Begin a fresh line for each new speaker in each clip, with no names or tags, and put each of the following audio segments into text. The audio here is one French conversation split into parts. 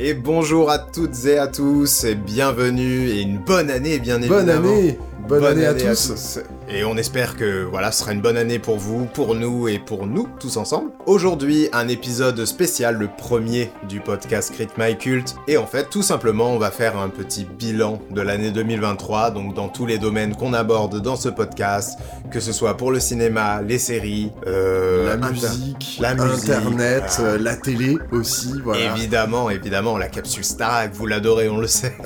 Et bonjour à toutes et à tous, et bienvenue, et une bonne année bien évidemment.
Bonne année Bonne, année, à, tous.
Et on espère que voilà, ce sera une bonne année pour vous, pour nous et pour nous tous ensemble. Aujourd'hui, un épisode spécial, le premier du podcast Crit My Cult. Et en fait, tout simplement, on va faire un petit bilan de l'année 2023, donc dans tous les domaines qu'on aborde dans ce podcast, que ce soit pour le cinéma, les séries,
euh, la, musique, la musique, Internet, euh, la télé aussi. Voilà.
Évidemment, évidemment, la capsule Starac, vous l'adorez, on le sait.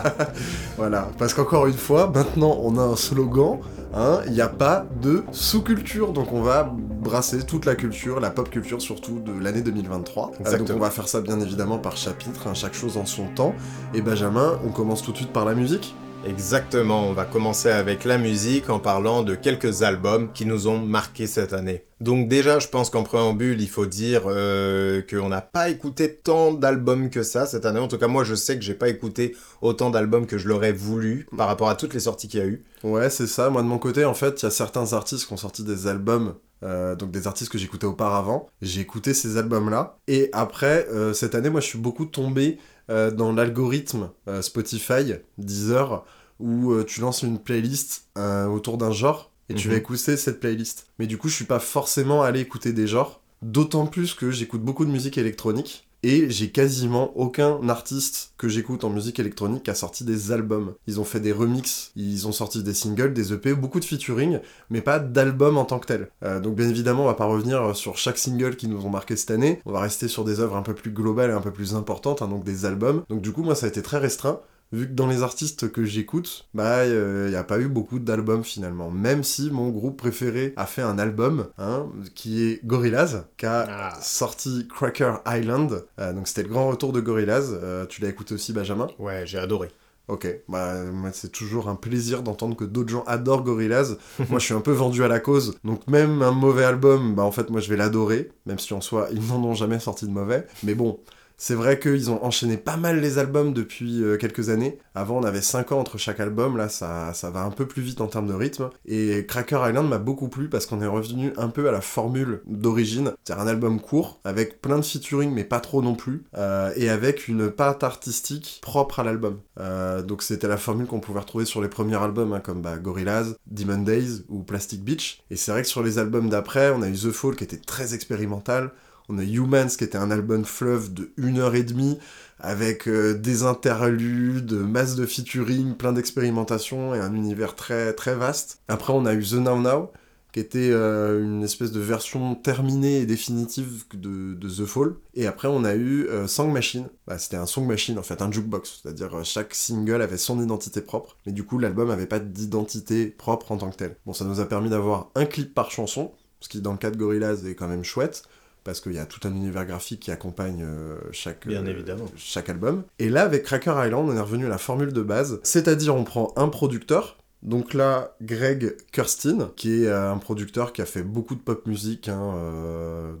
voilà, parce qu'encore une fois, maintenant on a un slogan Hein, il n'y a pas de sous-culture, donc on va brasser toute la culture, la pop culture surtout de l'année 2023. Euh, donc on va faire ça bien évidemment par chapitre, hein, chaque chose en son temps. Et Benjamin, on commence tout de suite par la musique
Exactement, on va commencer avec la musique en parlant de quelques albums qui nous ont marqué cette année. Donc déjà, je pense qu'en préambule, il faut dire euh, qu'on n'a pas écouté tant d'albums que ça cette année. En tout cas, moi, je sais que j'ai pas écouté autant d'albums que je l'aurais voulu par rapport à toutes les sorties qu'il y a eu.
Ouais, c'est ça. Moi, de mon côté, en fait, il y a certains artistes qui ont sorti des albums euh, donc des artistes que j'écoutais auparavant. J'ai écouté ces albums-là. Et après, euh, cette année, moi, je suis beaucoup tombé dans l'algorithme Spotify, Deezer, où euh, tu lances une playlist euh, autour d'un genre et tu vas mhm. écouter cette playlist. Mais du coup, je suis pas forcément allé écouter des genres, d'autant plus que j'écoute beaucoup de musique électronique et j'ai quasiment aucun artiste que j'écoute en musique électronique qui a sorti des albums. Ils ont fait des remixes, ils ont sorti des singles, des EP, beaucoup de featuring, mais pas d'albums en tant que tel. Euh, donc bien évidemment, on va pas revenir sur chaque single qui nous ont marqué cette année. On va rester sur des œuvres un peu plus globales et un peu plus importantes, hein, donc des albums. Donc du coup, moi, ça a été très restreint vu que dans les artistes que j'écoute, bah il euh, n'y a pas eu beaucoup d'albums finalement. Même si mon groupe préféré a fait un album, hein, qui est Gorillaz, qui a ah. sorti Cracker Island. Euh, donc c'était le grand retour de Gorillaz. Euh, tu l'as écouté aussi, Benjamin?
Ouais, j'ai adoré.
Ok, bah c'est toujours un plaisir d'entendre que d'autres gens adorent Gorillaz. moi je suis un peu vendu à la cause, donc même un mauvais album, bah en fait moi je vais l'adorer, même si en soi ils n'en ont jamais sorti de mauvais. Mais bon, c'est vrai qu'ils ont enchaîné pas mal les albums depuis euh, quelques années. Avant, on avait 5 ans entre chaque album, là, ça, ça va un peu plus vite en termes de rythme. Et Cracker Island m'a beaucoup plu parce qu'on est revenu un peu à la formule d'origine. C'est un album court, avec plein de featuring, mais pas trop non plus, euh, et avec une patte artistique propre à l'album. Euh, donc c'était la formule qu'on pouvait retrouver sur les premiers albums, hein, comme bah, Gorillaz, Demon Days ou Plastic Beach. Et c'est vrai que sur les albums d'après, on a eu The Fall qui était très expérimental. On a Humans qui était un album fleuve de 1 heure et demie avec euh, des interludes, masse de featuring, plein d'expérimentation et un univers très très vaste. Après on a eu The Now Now qui était euh, une espèce de version terminée et définitive de, The Fall. Et après on a eu euh, Song Machine. Bah, c'était un Song Machine en fait, un jukebox. C'est-à-dire chaque single avait son identité propre. Mais du coup l'album avait pas d'identité propre en tant que tel. Bon ça nous a permis d'avoir un clip par chanson, ce qui dans le cas de Gorillaz est quand même chouette parce qu'il y a tout un univers graphique qui accompagne euh, chaque,
Bien évidemment.
chaque album. Et là, avec Cracker Island, on est revenu à la formule de base, c'est-à-dire on prend un producteur, donc là, Greg Kurstin, qui est euh, un producteur qui a fait beaucoup de pop musique, hein, euh,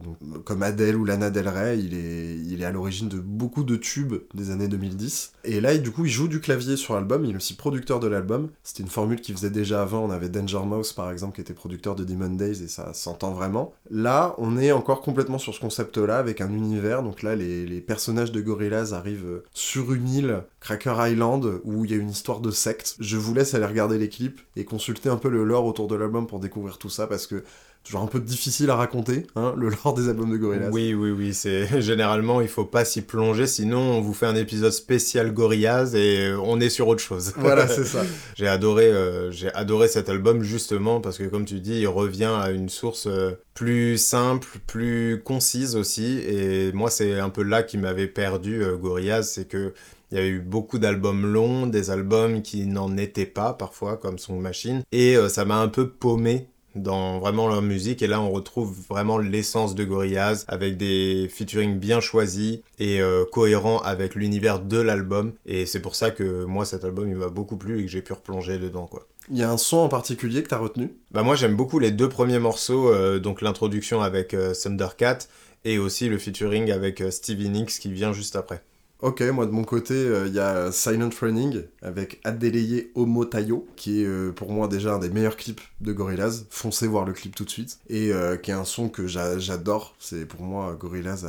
comme Adele ou Lana Del Rey, il est, à l'origine de beaucoup de tubes des années 2010. Et là, du coup, il joue du clavier sur l'album, il est aussi producteur de l'album. C'était une formule qu'il faisait déjà avant, on avait Danger Mouse par exemple, qui était producteur de Demon Days, et ça s'entend vraiment. Là, on est encore complètement sur ce concept-là, avec un univers, donc là, les personnages de Gorillaz arrivent sur une île, Cracker Island, où il y a une histoire de secte. Je vous laisse aller regarder les et consulter un peu le lore autour de l'album pour découvrir tout ça parce que toujours un peu difficile à raconter, hein, le lore des albums de Gorillaz.
Oui, oui, oui, c'est généralement il faut pas s'y plonger, sinon on vous fait un épisode spécial Gorillaz et on est sur autre chose.
Voilà, c'est ça.
j'ai adoré, euh, j'ai adoré cet album justement parce que comme tu dis, il revient à une source euh, plus simple, plus concise aussi, et moi c'est un peu là qui m'avait perdu euh, Gorillaz, c'est que il y a eu beaucoup d'albums longs, des albums qui n'en étaient pas parfois, comme Song Machine, et euh, ça m'a un peu paumé dans vraiment leur musique et là on retrouve vraiment l'essence de Gorillaz avec des featuring bien choisis et euh, cohérents avec l'univers de l'album et c'est pour ça que moi cet album il m'a beaucoup plu et que j'ai pu replonger dedans quoi.
Il y a un son en particulier que t'as retenu?
Bah moi j'aime beaucoup les deux premiers morceaux, euh, donc l'introduction avec Thundercat et aussi le featuring avec Stevie Nicks qui vient juste après.
Ok, moi de mon côté, il y a Silent Running avec Adeleye Omotayo, qui est pour moi déjà un des meilleurs clips de Gorillaz. Foncez voir le clip tout de suite. Et qui est un son que j'adore. C'est pour moi Gorillaz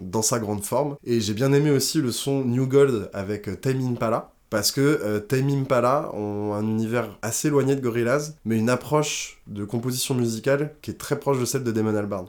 dans sa grande forme. Et j'ai bien aimé aussi le son New Gold avec Time Impala parce que euh, Tame Impala ont un univers assez éloigné de Gorillaz, mais une approche de composition musicale qui est très proche de celle de Damon Albarn.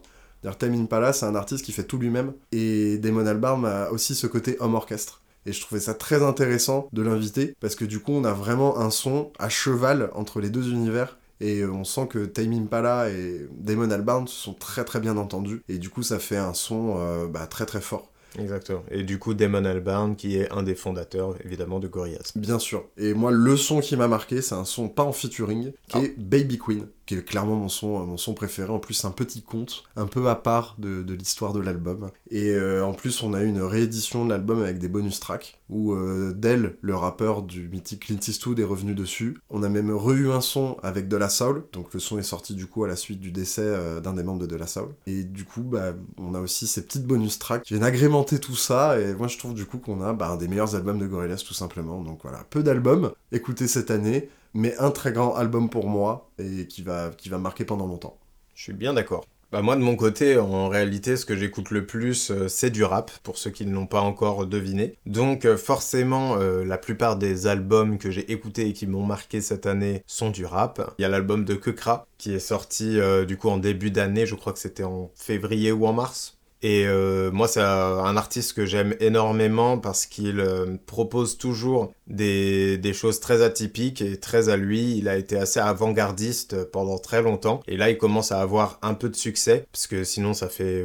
D'ailleurs, Tame Impala, c'est un artiste qui fait tout lui-même, et Damon Albarn a aussi ce côté homme orchestre. Et je trouvais ça très intéressant de l'inviter, parce que du coup, on a vraiment un son à cheval entre les deux univers, et on sent que Tame Impala et Damon Albarn se sont très très bien entendus, et du coup, ça fait un son euh, bah, très très fort.
Exactement. Et du coup, Damon Albarn, qui est un des fondateurs, évidemment, de Gorillaz.
Bien sûr. Et moi, le son qui m'a marqué, c'est un son pas en featuring, qui ah. est Baby Queen qui est clairement mon son, mon préféré. En plus, un petit conte, un peu à part de, l'histoire de l'album. Et euh, en plus, on a eu une réédition de l'album avec des bonus tracks, où euh, Dell, le rappeur du mythique Clint Eastwood, est revenu dessus. On a même re-eu un son avec De La Soul, donc le son est sorti du coup à la suite du décès euh, d'un des membres de De La Soul. Et du coup, bah, on a aussi ces petites bonus tracks qui viennent agrémenter tout ça, et moi je trouve du coup qu'on a bah, des meilleurs albums de Gorillaz tout simplement. Donc voilà, peu d'albums, écoutez cette année, mais un très grand album pour moi et qui va, qui va marquer pendant longtemps.
Je suis bien d'accord. Bah moi de mon côté, en réalité, ce que j'écoute le plus, euh, c'est du rap, pour ceux qui ne l'ont pas encore deviné. Donc euh, forcément, euh, la plupart des albums que j'ai écoutés et qui m'ont marqué cette année sont du rap. Il y a l'album de Kekra, qui est sorti du coup en début d'année, je crois que c'était en février ou en mars. Et euh, moi, c'est un artiste que j'aime énormément parce qu'il euh, propose toujours des, choses très atypiques et très à lui. Il a été assez avant-gardiste pendant très longtemps. Et là, il commence à avoir un peu de succès parce que sinon, ça fait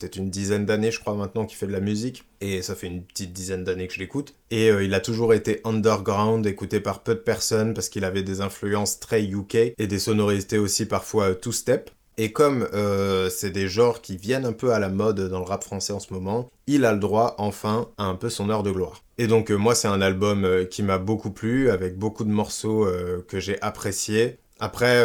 peut-être une dizaine d'années, je crois, maintenant qu'il fait de la musique. Et ça fait une petite dizaine d'années que je l'écoute. Et euh, il a toujours été underground, écouté par peu de personnes parce qu'il avait des influences très UK et des sonorités aussi parfois two-step. Et comme euh, c'est des genres qui viennent un peu à la mode dans le rap français en ce moment, il a le droit enfin à un peu son heure de gloire. Et donc euh, moi c'est un album euh, qui m'a beaucoup plu, avec beaucoup de morceaux que j'ai appréciés. Après,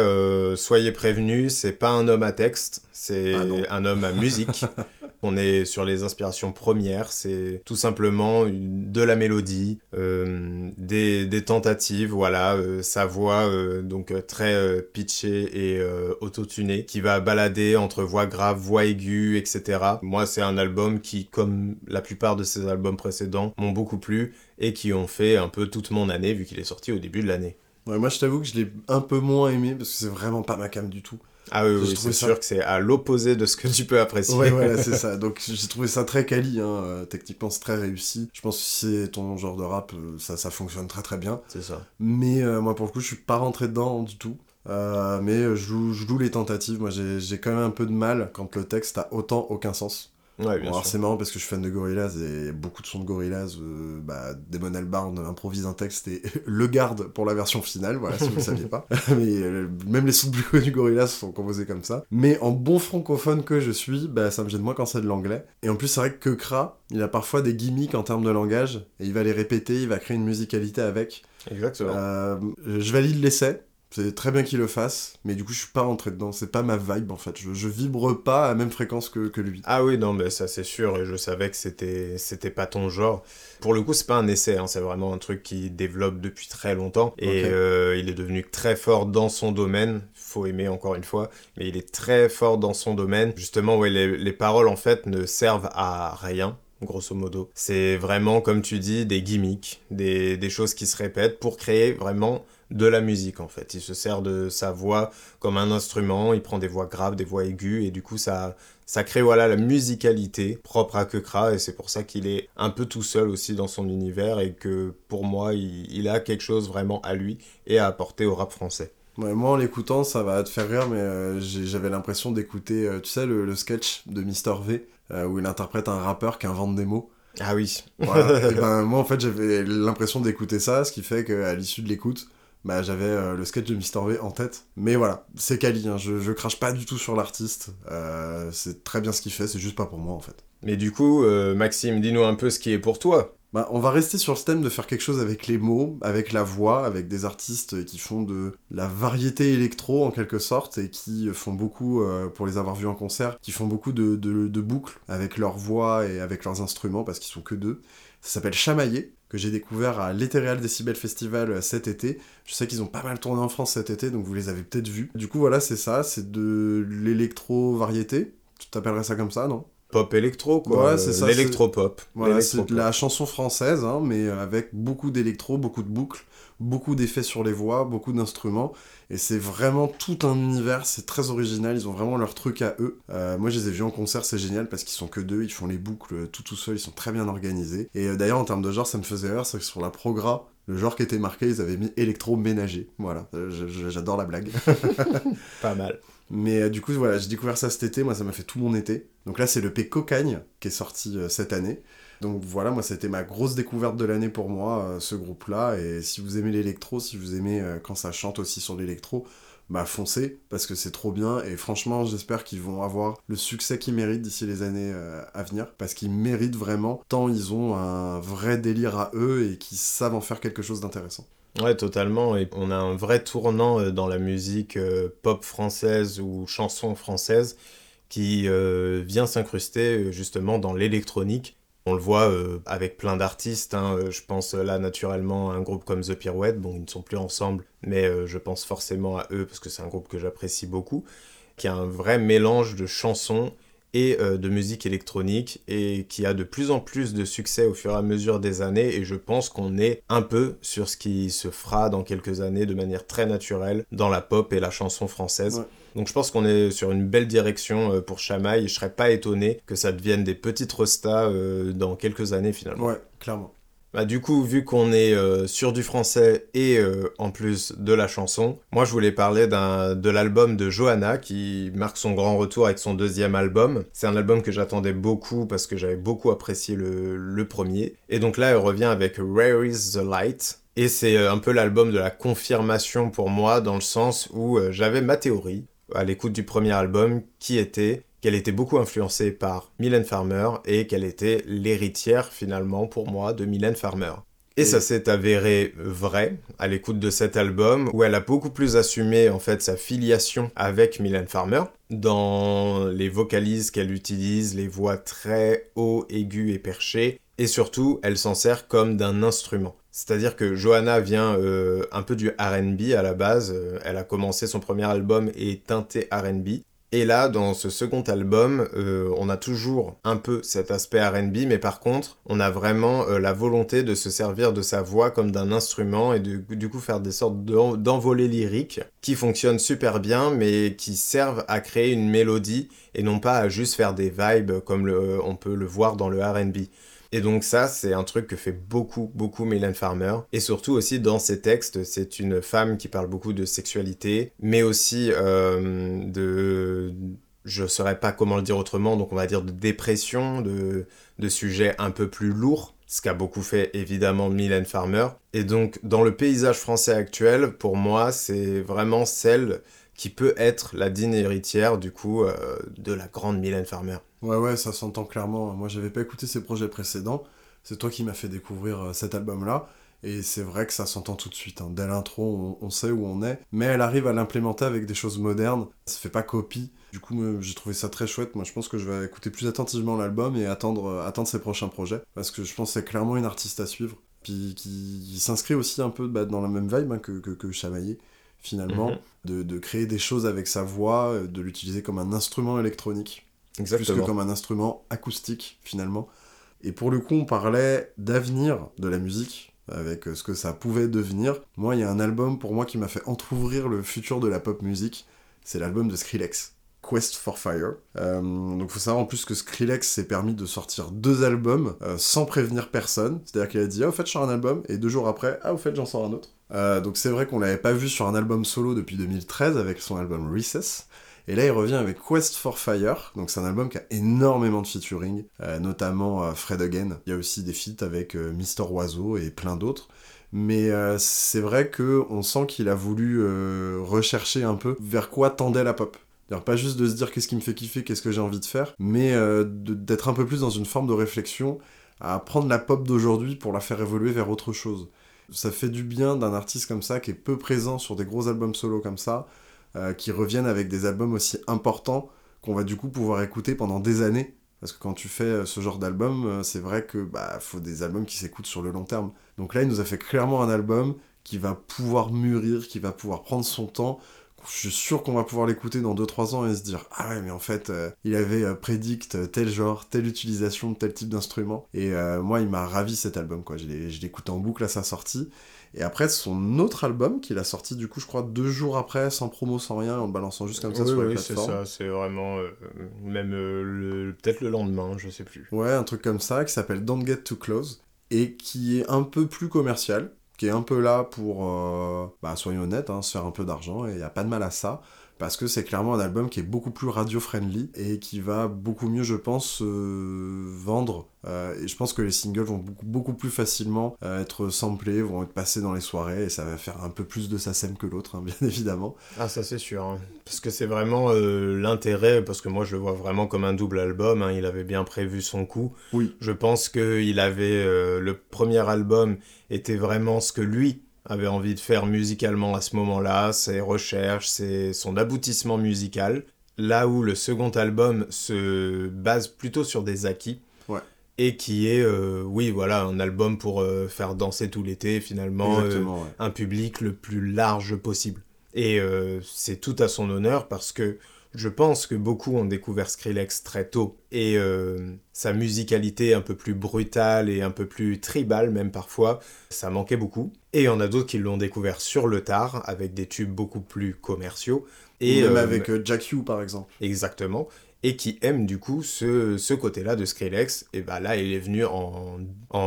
soyez prévenus, c'est pas un homme à texte, c'est ah un homme à musique. On est sur les inspirations premières, c'est tout simplement de la mélodie, euh, des, tentatives, voilà, euh, sa voix euh, donc très pitchée et autotunée qui va balader entre voix grave, voix aiguë, etc. Moi, c'est un album qui, comme la plupart de ses albums précédents, m'ont beaucoup plu et qui ont fait un peu toute mon année vu qu'il est sorti au début de l'année.
moi, je t'avoue que je l'ai un peu moins aimé parce que c'est vraiment pas ma cam du tout.
Ah oui, oui c'est sûr que c'est à l'opposé de ce que tu peux apprécier.
Ouais, voilà, c'est ça. Donc j'ai trouvé ça très quali, hein. Euh, techniquement c'est très réussi. Je pense que si c'est ton genre de rap, euh, ça, ça fonctionne très très bien.
C'est ça.
Mais euh, moi pour le coup, je suis pas rentré dedans du tout. mais je je joue les tentatives. Moi j'ai quand même un peu de mal quand le texte a autant aucun sens.
Ouais, bien
c'est marrant parce que je suis fan de Gorillaz et beaucoup de sons de Gorillaz. Euh, bah, Damon Albarn improvise un texte et le garde pour la version finale, voilà, si vous ne saviez pas. Mais euh, même les sons plus du Gorillaz sont composés comme ça. Mais en bon francophone que je suis, bah, ça me gêne moins quand c'est de l'anglais. Et en plus, c'est vrai que Kra, il a parfois des gimmicks en termes de langage et il va les répéter, il va créer une musicalité avec.
Exactement.
Euh, je valide l'essai. C'est très bien qu'il le fasse, mais du coup, je suis pas rentré dedans. C'est pas ma vibe en fait. Je, je vibre pas à la même fréquence que, que lui.
Ah oui, non, mais ça c'est sûr. Et je savais que c'était c'était pas ton genre. Pour le coup, c'est pas un essai. Hein, c'est vraiment un truc qui développe depuis très longtemps. Et euh, il est devenu très fort dans son domaine. Faut aimer encore une fois, mais il est très fort dans son domaine. Justement, ouais, les, les paroles en fait ne servent à rien grosso modo. C'est vraiment, comme tu dis, des gimmicks, des, des choses qui se répètent pour créer vraiment de la musique en fait. Il se sert de sa voix comme un instrument, il prend des voix graves, des voix aiguës et du coup ça, ça crée voilà la musicalité propre à Kekra et c'est pour ça qu'il est un peu tout seul aussi dans son univers et que pour moi il, a quelque chose vraiment à lui et à apporter au rap français.
moi en l'écoutant ça va te faire rire mais euh, j'avais l'impression d'écouter euh, tu sais le, sketch de Mister V euh, où il interprète un rappeur qui invente des mots.
Ah oui.
ben, moi en fait j'avais l'impression d'écouter ça ce qui fait qu'à l'issue de l'écoute bah, j'avais euh, le sketch de Mister V en tête. Mais voilà, c'est Kali, hein. je, je crache pas du tout sur l'artiste. Euh, c'est très bien ce qu'il fait, c'est juste pas pour moi en fait.
Mais du coup, euh, Maxime, dis-nous un peu ce qui est pour toi.
bah, on va rester sur le thème de faire quelque chose avec les mots, avec la voix, avec des artistes qui font de la variété électro en quelque sorte et qui font beaucoup, euh, pour les avoir vus en concert, qui font beaucoup de, de, boucles avec leur voix et avec leurs instruments parce qu'ils sont que deux. Ça s'appelle Chamaillé, que j'ai découvert à l'Ethereal Decibel Festival euh, cet été. Je sais qu'ils ont pas mal tourné en France cet été, donc vous les avez peut-être vus. Du coup, voilà, c'est ça, c'est de l'électro-variété. Tu t'appellerais ça comme ça, non?
Pop électro quoi ouais, c'est ça l'électro-pop
voilà, c'est la chanson française hein, mais avec beaucoup d'électro beaucoup de boucles beaucoup d'effets sur les voix beaucoup d'instruments et c'est vraiment tout un univers c'est très original ils ont vraiment leur truc à eux euh, moi je les ai vus en concert c'est génial parce qu'ils sont que deux ils font les boucles tout tout seuls ils sont très bien organisés et euh, d'ailleurs en termes de genre ça me faisait rire c'est que sur la progra le genre qui était marqué, ils avaient mis électro-ménager. Voilà, j'adore la blague.
Pas mal.
Mais euh, du coup, voilà, j'ai découvert ça cet été, moi ça m'a fait tout mon été. Donc là, c'est le P Cocagne qui est sorti euh, cette année. Donc voilà, moi c'était ma grosse découverte de l'année pour moi, euh, ce groupe-là. Et si vous aimez l'électro, si vous aimez quand ça chante aussi sur l'électro, bah foncez, parce que c'est trop bien. Et franchement, j'espère qu'ils vont avoir le succès qu'ils méritent d'ici les années à venir, parce qu'ils méritent vraiment, tant ils ont un vrai délire à eux et qu'ils savent en faire quelque chose d'intéressant.
Ouais, totalement. Et on a un vrai tournant euh, dans la musique euh, pop française ou chanson française qui euh, vient s'incruster justement dans l'électronique. On le voit avec plein d'artistes. Hein. Je pense là naturellement à un groupe comme The Pirouette. Bon, ils ne sont plus ensemble, mais je pense forcément à eux parce que c'est un groupe que j'apprécie beaucoup, qui a un vrai mélange de chansons et euh, de musique électronique et qui a de plus en plus de succès au fur et à mesure des années et je pense qu'on est un peu sur ce qui se fera dans quelques années de manière très naturelle dans la pop et la chanson française. Donc je pense qu'on est sur une belle direction euh, pour Chamaille et je serais pas étonné que ça devienne des petites restas euh, dans quelques années finalement.
Ouais, clairement.
Bah, du coup, vu qu'on est euh, sur du français et euh, en plus de la chanson, moi je voulais parler de l'album de Johanna qui marque son grand retour avec son deuxième album. C'est un album que j'attendais beaucoup parce que j'avais beaucoup apprécié le, premier. Et donc là, elle revient avec Where is the Light et c'est un peu l'album de la confirmation pour moi dans le sens où j'avais ma théorie à l'écoute du premier album qui était qu'elle était beaucoup influencée par Mylène Farmer et qu'elle était l'héritière finalement pour moi de Mylène Farmer. Et, ça s'est avéré vrai à l'écoute de cet album où elle a beaucoup plus assumé en fait sa filiation avec Mylène Farmer dans les vocalises qu'elle utilise, les voix très haut, aiguës et perchées et surtout elle s'en sert comme d'un instrument. C'est-à-dire que Johanna vient euh, un peu du RB à la base. Euh, elle a commencé son premier album et teinté RB. Et là, dans ce second album, euh, on a toujours un peu cet aspect RB, mais par contre, on a vraiment la volonté de se servir de sa voix comme d'un instrument et de, du coup faire des sortes d'envolées lyriques qui fonctionnent super bien, mais qui servent à créer une mélodie et non pas à juste faire des vibes comme on peut le voir dans le RB. Et donc ça, c'est un truc que fait beaucoup, beaucoup Mylène Farmer. Et surtout aussi dans ses textes, c'est une femme qui parle beaucoup de sexualité, mais aussi euh, de... Je ne saurais pas comment le dire autrement, donc on va dire de dépression, de, sujets un peu plus lourds, ce qu'a beaucoup fait évidemment Mylène Farmer. Et donc dans le paysage français actuel, pour moi, c'est vraiment celle qui peut être la digne héritière du coup euh, de la grande Mylène Farmer.
Ouais, ouais, ça s'entend clairement. Moi, j'avais pas écouté ses projets précédents. C'est toi qui m'as fait découvrir euh, cet album-là. Et c'est vrai que ça s'entend tout de suite. Hein. Dès l'intro, on, sait où on est. Mais elle arrive à l'implémenter avec des choses modernes. Ça fait pas copie. Du coup, j'ai trouvé ça très chouette. Moi, je pense que je vais écouter plus attentivement l'album et attendre, euh, attendre ses prochains projets. Parce que je pense que c'est clairement une artiste à suivre. Puis qui s'inscrit aussi un peu bah, dans la même vibe hein, que, que, que Chamaillé, finalement. Mhm. de, de créer des choses avec sa voix, euh, de l'utiliser comme un instrument électronique plus que comme un instrument acoustique finalement. Et pour le coup, on parlait d'avenir de la musique, avec euh, ce que ça pouvait devenir. Moi, il y a un album pour moi qui m'a fait entr'ouvrir le futur de la pop musique, c'est l'album de Skrillex. Quest for Fire. Euh, donc faut savoir en plus que Skrillex s'est permis de sortir deux albums euh, sans prévenir personne. C'est-à-dire qu'il a dit ah au fait je sors un album et deux jours après ah au fait j'en sors un autre. donc c'est vrai qu'on l'avait pas vu sur un album solo depuis 2013 avec son album Recess. Et là, il revient avec Quest for Fire. Donc, c'est un album qui a énormément de featuring, euh, notamment euh, Fred Again. Il y a aussi des feats avec euh, Mister Oiseau et plein d'autres. Mais c'est vrai que on sent qu'il a voulu rechercher un peu vers quoi tendait la pop. Pas juste de se dire qu'est-ce qui me fait kiffer, qu'est-ce que j'ai envie de faire, mais d'être un peu plus dans une forme de réflexion à prendre la pop d'aujourd'hui pour la faire évoluer vers autre chose. Ça fait du bien d'un artiste comme ça qui est peu présent sur des gros albums solo comme ça, euh, qui reviennent avec des albums aussi importants qu'on va du coup pouvoir écouter pendant des années. Parce que quand tu fais euh, ce genre d'album, euh, c'est vrai que bah faut des albums qui s'écoutent sur le long terme. Donc là, il nous a fait clairement un album qui va pouvoir mûrir, qui va pouvoir prendre son temps, je suis sûr qu'on va pouvoir l'écouter dans 2-3 ans et se dire Ah ouais, mais en fait, il avait euh, tel genre, telle utilisation tel type d'instrument. Et moi, il m'a ravi cet album, quoi. Je l'ai écouté en boucle à sa sortie. Et après, son autre album qu'il a sorti, du coup, je crois, deux jours après, sans promo, sans rien, en le balançant juste comme ça sur la
oui, c'est ça, c'est vraiment. même peut-être le lendemain, je sais plus.
Ouais, un truc comme ça, qui s'appelle Don't Get Too Close, et qui est un peu plus commercial qui est un peu là pour, euh, bah, soyons honnêtes, hein, se faire un peu d'argent, et il n'y a pas de mal à ça, parce que c'est clairement un album qui est beaucoup plus radio-friendly, et qui va beaucoup mieux, je pense, vendre. Euh, et je pense que les singles vont beaucoup, beaucoup plus facilement euh, être samplés, vont être passés dans les soirées, et ça va faire un peu plus de sa scène que l'autre, hein, bien évidemment.
Ah, ça c'est sûr, hein. parce que c'est vraiment l'intérêt, parce que moi je le vois vraiment comme un double album, il avait bien prévu son coup.
Oui.
Je pense qu'il avait le premier album était vraiment ce que lui avait envie de faire musicalement à ce moment-là, ses recherches, ses, son aboutissement musical. Là où le second album se base plutôt sur des acquis. Et qui est, euh, oui, voilà, un album pour euh, faire danser tout l'été, finalement, euh, un public le plus large possible. Et c'est tout à son honneur parce que je pense que beaucoup ont découvert Skrillex très tôt et euh, sa musicalité un peu plus brutale et un peu plus tribale même parfois, ça manquait beaucoup. Et il y en a d'autres qui l'ont découvert sur le tard avec des tubes beaucoup plus commerciaux.
Et même euh, avec euh, Jack Hugh par exemple.
Exactement. Et qui aiment du coup ce, côté-là de Skrillex. Et bah là, il est venu en,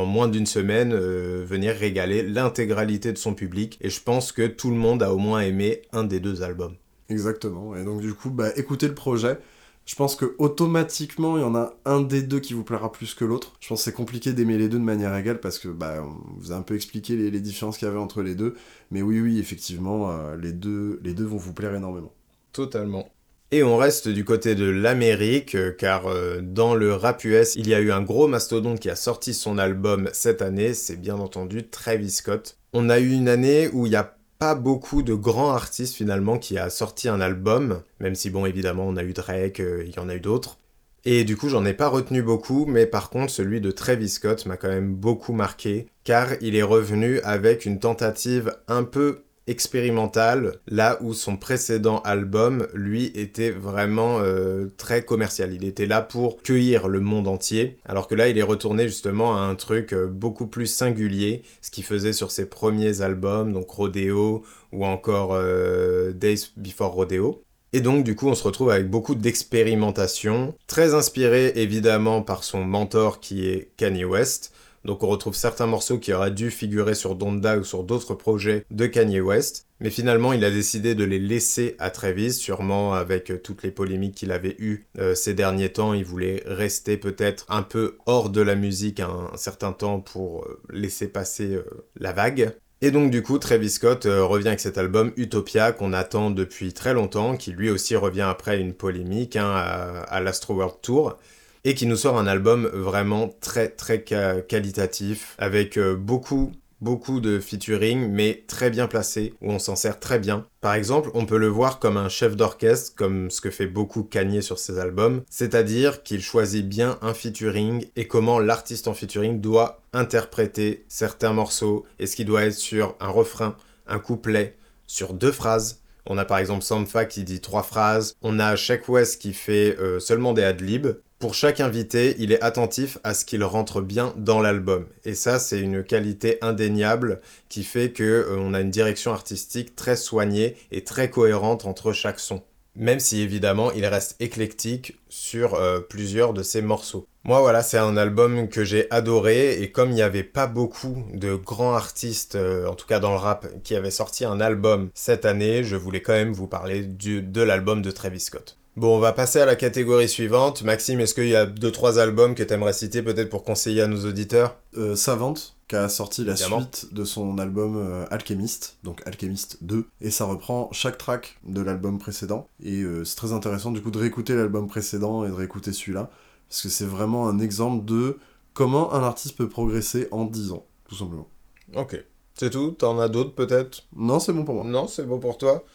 moins d'une semaine venir régaler l'intégralité de son public. Et je pense que tout le monde a au moins aimé un des deux albums.
Exactement. Et donc du coup, bah, écoutez le projet. Je pense que automatiquement, il y en a un des deux qui vous plaira plus que l'autre. Je pense que c'est compliqué d'aimer les deux de manière égale parce que bah, on vous a un peu expliqué les, différences qu'il y avait entre les deux. Mais oui, oui, effectivement, euh, les, deux, les deux vont vous plaire énormément.
Totalement. Et on reste du côté de l'Amérique, euh, car euh, dans le rap US, il y a eu un gros mastodonte qui a sorti son album cette année, c'est bien entendu Travis Scott. On a eu une année où il y a pas beaucoup de grands artistes finalement qui a sorti un album, même si bon évidemment on a eu Drake, euh, il y en a eu d'autres. Et du coup j'en ai pas retenu beaucoup, mais par contre celui de Travis Scott m'a quand même beaucoup marqué, car il est revenu avec une tentative un peu expérimental, là où son précédent album, lui, était vraiment euh, très commercial. Il était là pour cueillir le monde entier, alors que là, il est retourné justement à un truc euh, beaucoup plus singulier, ce qu'il faisait sur ses premiers albums, donc Rodeo ou encore euh, Days Before Rodeo. Et donc du coup on se retrouve avec beaucoup d'expérimentation, très inspiré évidemment par son mentor qui est Kanye West, donc on retrouve certains morceaux qui auraient dû figurer sur Donda ou sur d'autres projets de Kanye West. Mais finalement, il a décidé de les laisser à Travis, sûrement avec toutes les polémiques qu'il avait eues euh, ces derniers temps. Il voulait rester peut-être un peu hors de la musique un, certain temps pour euh, laisser passer euh, la vague. Et donc du coup, Travis Scott revient avec cet album Utopia qu'on attend depuis très longtemps, qui lui aussi revient après une polémique hein, à, à l'Astro World Tour et qui nous sort un album vraiment très très qualitatif avec euh, beaucoup beaucoup de featuring, mais très bien placé, où on s'en sert très bien. Par exemple, on peut le voir comme un chef d'orchestre, comme ce que fait beaucoup Kanye sur ses albums, c'est-à-dire qu'il choisit bien un featuring et comment l'artiste en featuring doit interpréter certains morceaux, et ce qui doit être sur un refrain, un couplet, sur deux phrases. On a par exemple Sampha qui dit trois phrases, on a Sheck West qui fait euh, seulement des adlibs, pour chaque invité, il est attentif à ce qu'il rentre bien dans l'album. Et ça, c'est une qualité indéniable qui fait que euh, on a une direction artistique très soignée et très cohérente entre chaque son. Même si évidemment, il reste éclectique sur euh, plusieurs de ses morceaux. Moi, voilà, c'est un album que j'ai adoré et comme il n'y avait pas beaucoup de grands artistes, euh, en tout cas dans le rap, qui avaient sorti un album cette année, je voulais quand même vous parler de l'album de Travis Scott. Bon, on va passer à la catégorie suivante. Maxime, est-ce qu'il y a deux trois albums que tu aimerais citer peut-être pour conseiller à nos auditeurs?
Euh, Savante, qui a sorti la suite de son album euh, Alchemist, donc Alchemist 2, et ça reprend chaque track de l'album précédent. Et euh, c'est très intéressant du coup de réécouter l'album précédent et de réécouter celui-là, parce que c'est vraiment un exemple de comment un artiste peut progresser en 10 ans, tout simplement.
Ok. C'est tout? T'en as d'autres peut-être?
Non, c'est bon pour moi.
Non, c'est bon pour toi?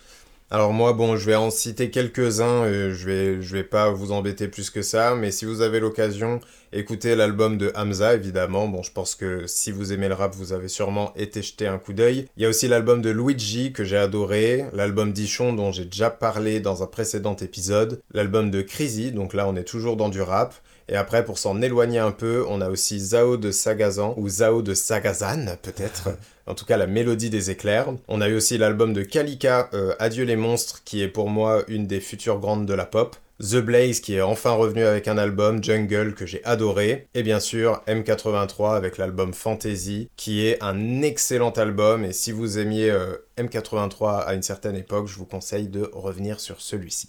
Alors moi, bon, je vais en citer quelques-uns, euh, je vais, je vais pas vous embêter plus que ça, mais si vous avez l'occasion, écoutez l'album de Hamza, évidemment. Bon, je pense que si vous aimez le rap, vous avez sûrement été jeter un coup d'œil. Il y a aussi l'album de Luigi que j'ai adoré, l'album d'Ichon dont j'ai déjà parlé dans un précédent épisode, l'album de Crazy, donc là on est toujours dans du rap. Et après, pour s'en éloigner un peu, on a aussi Zao de Sagazan, ou Zao de Sagazan, peut-être, en tout cas la mélodie des éclairs. On a eu aussi l'album de Kalika, euh, Adieu les monstres, qui est pour moi une des futures grandes de la pop. The Blaze qui est enfin revenu avec un album, Jungle, que j'ai adoré. Et bien sûr, M83 avec l'album Fantasy, qui est un excellent album. Et si vous aimiez euh, M83 à une certaine époque, je vous conseille de revenir sur celui-ci.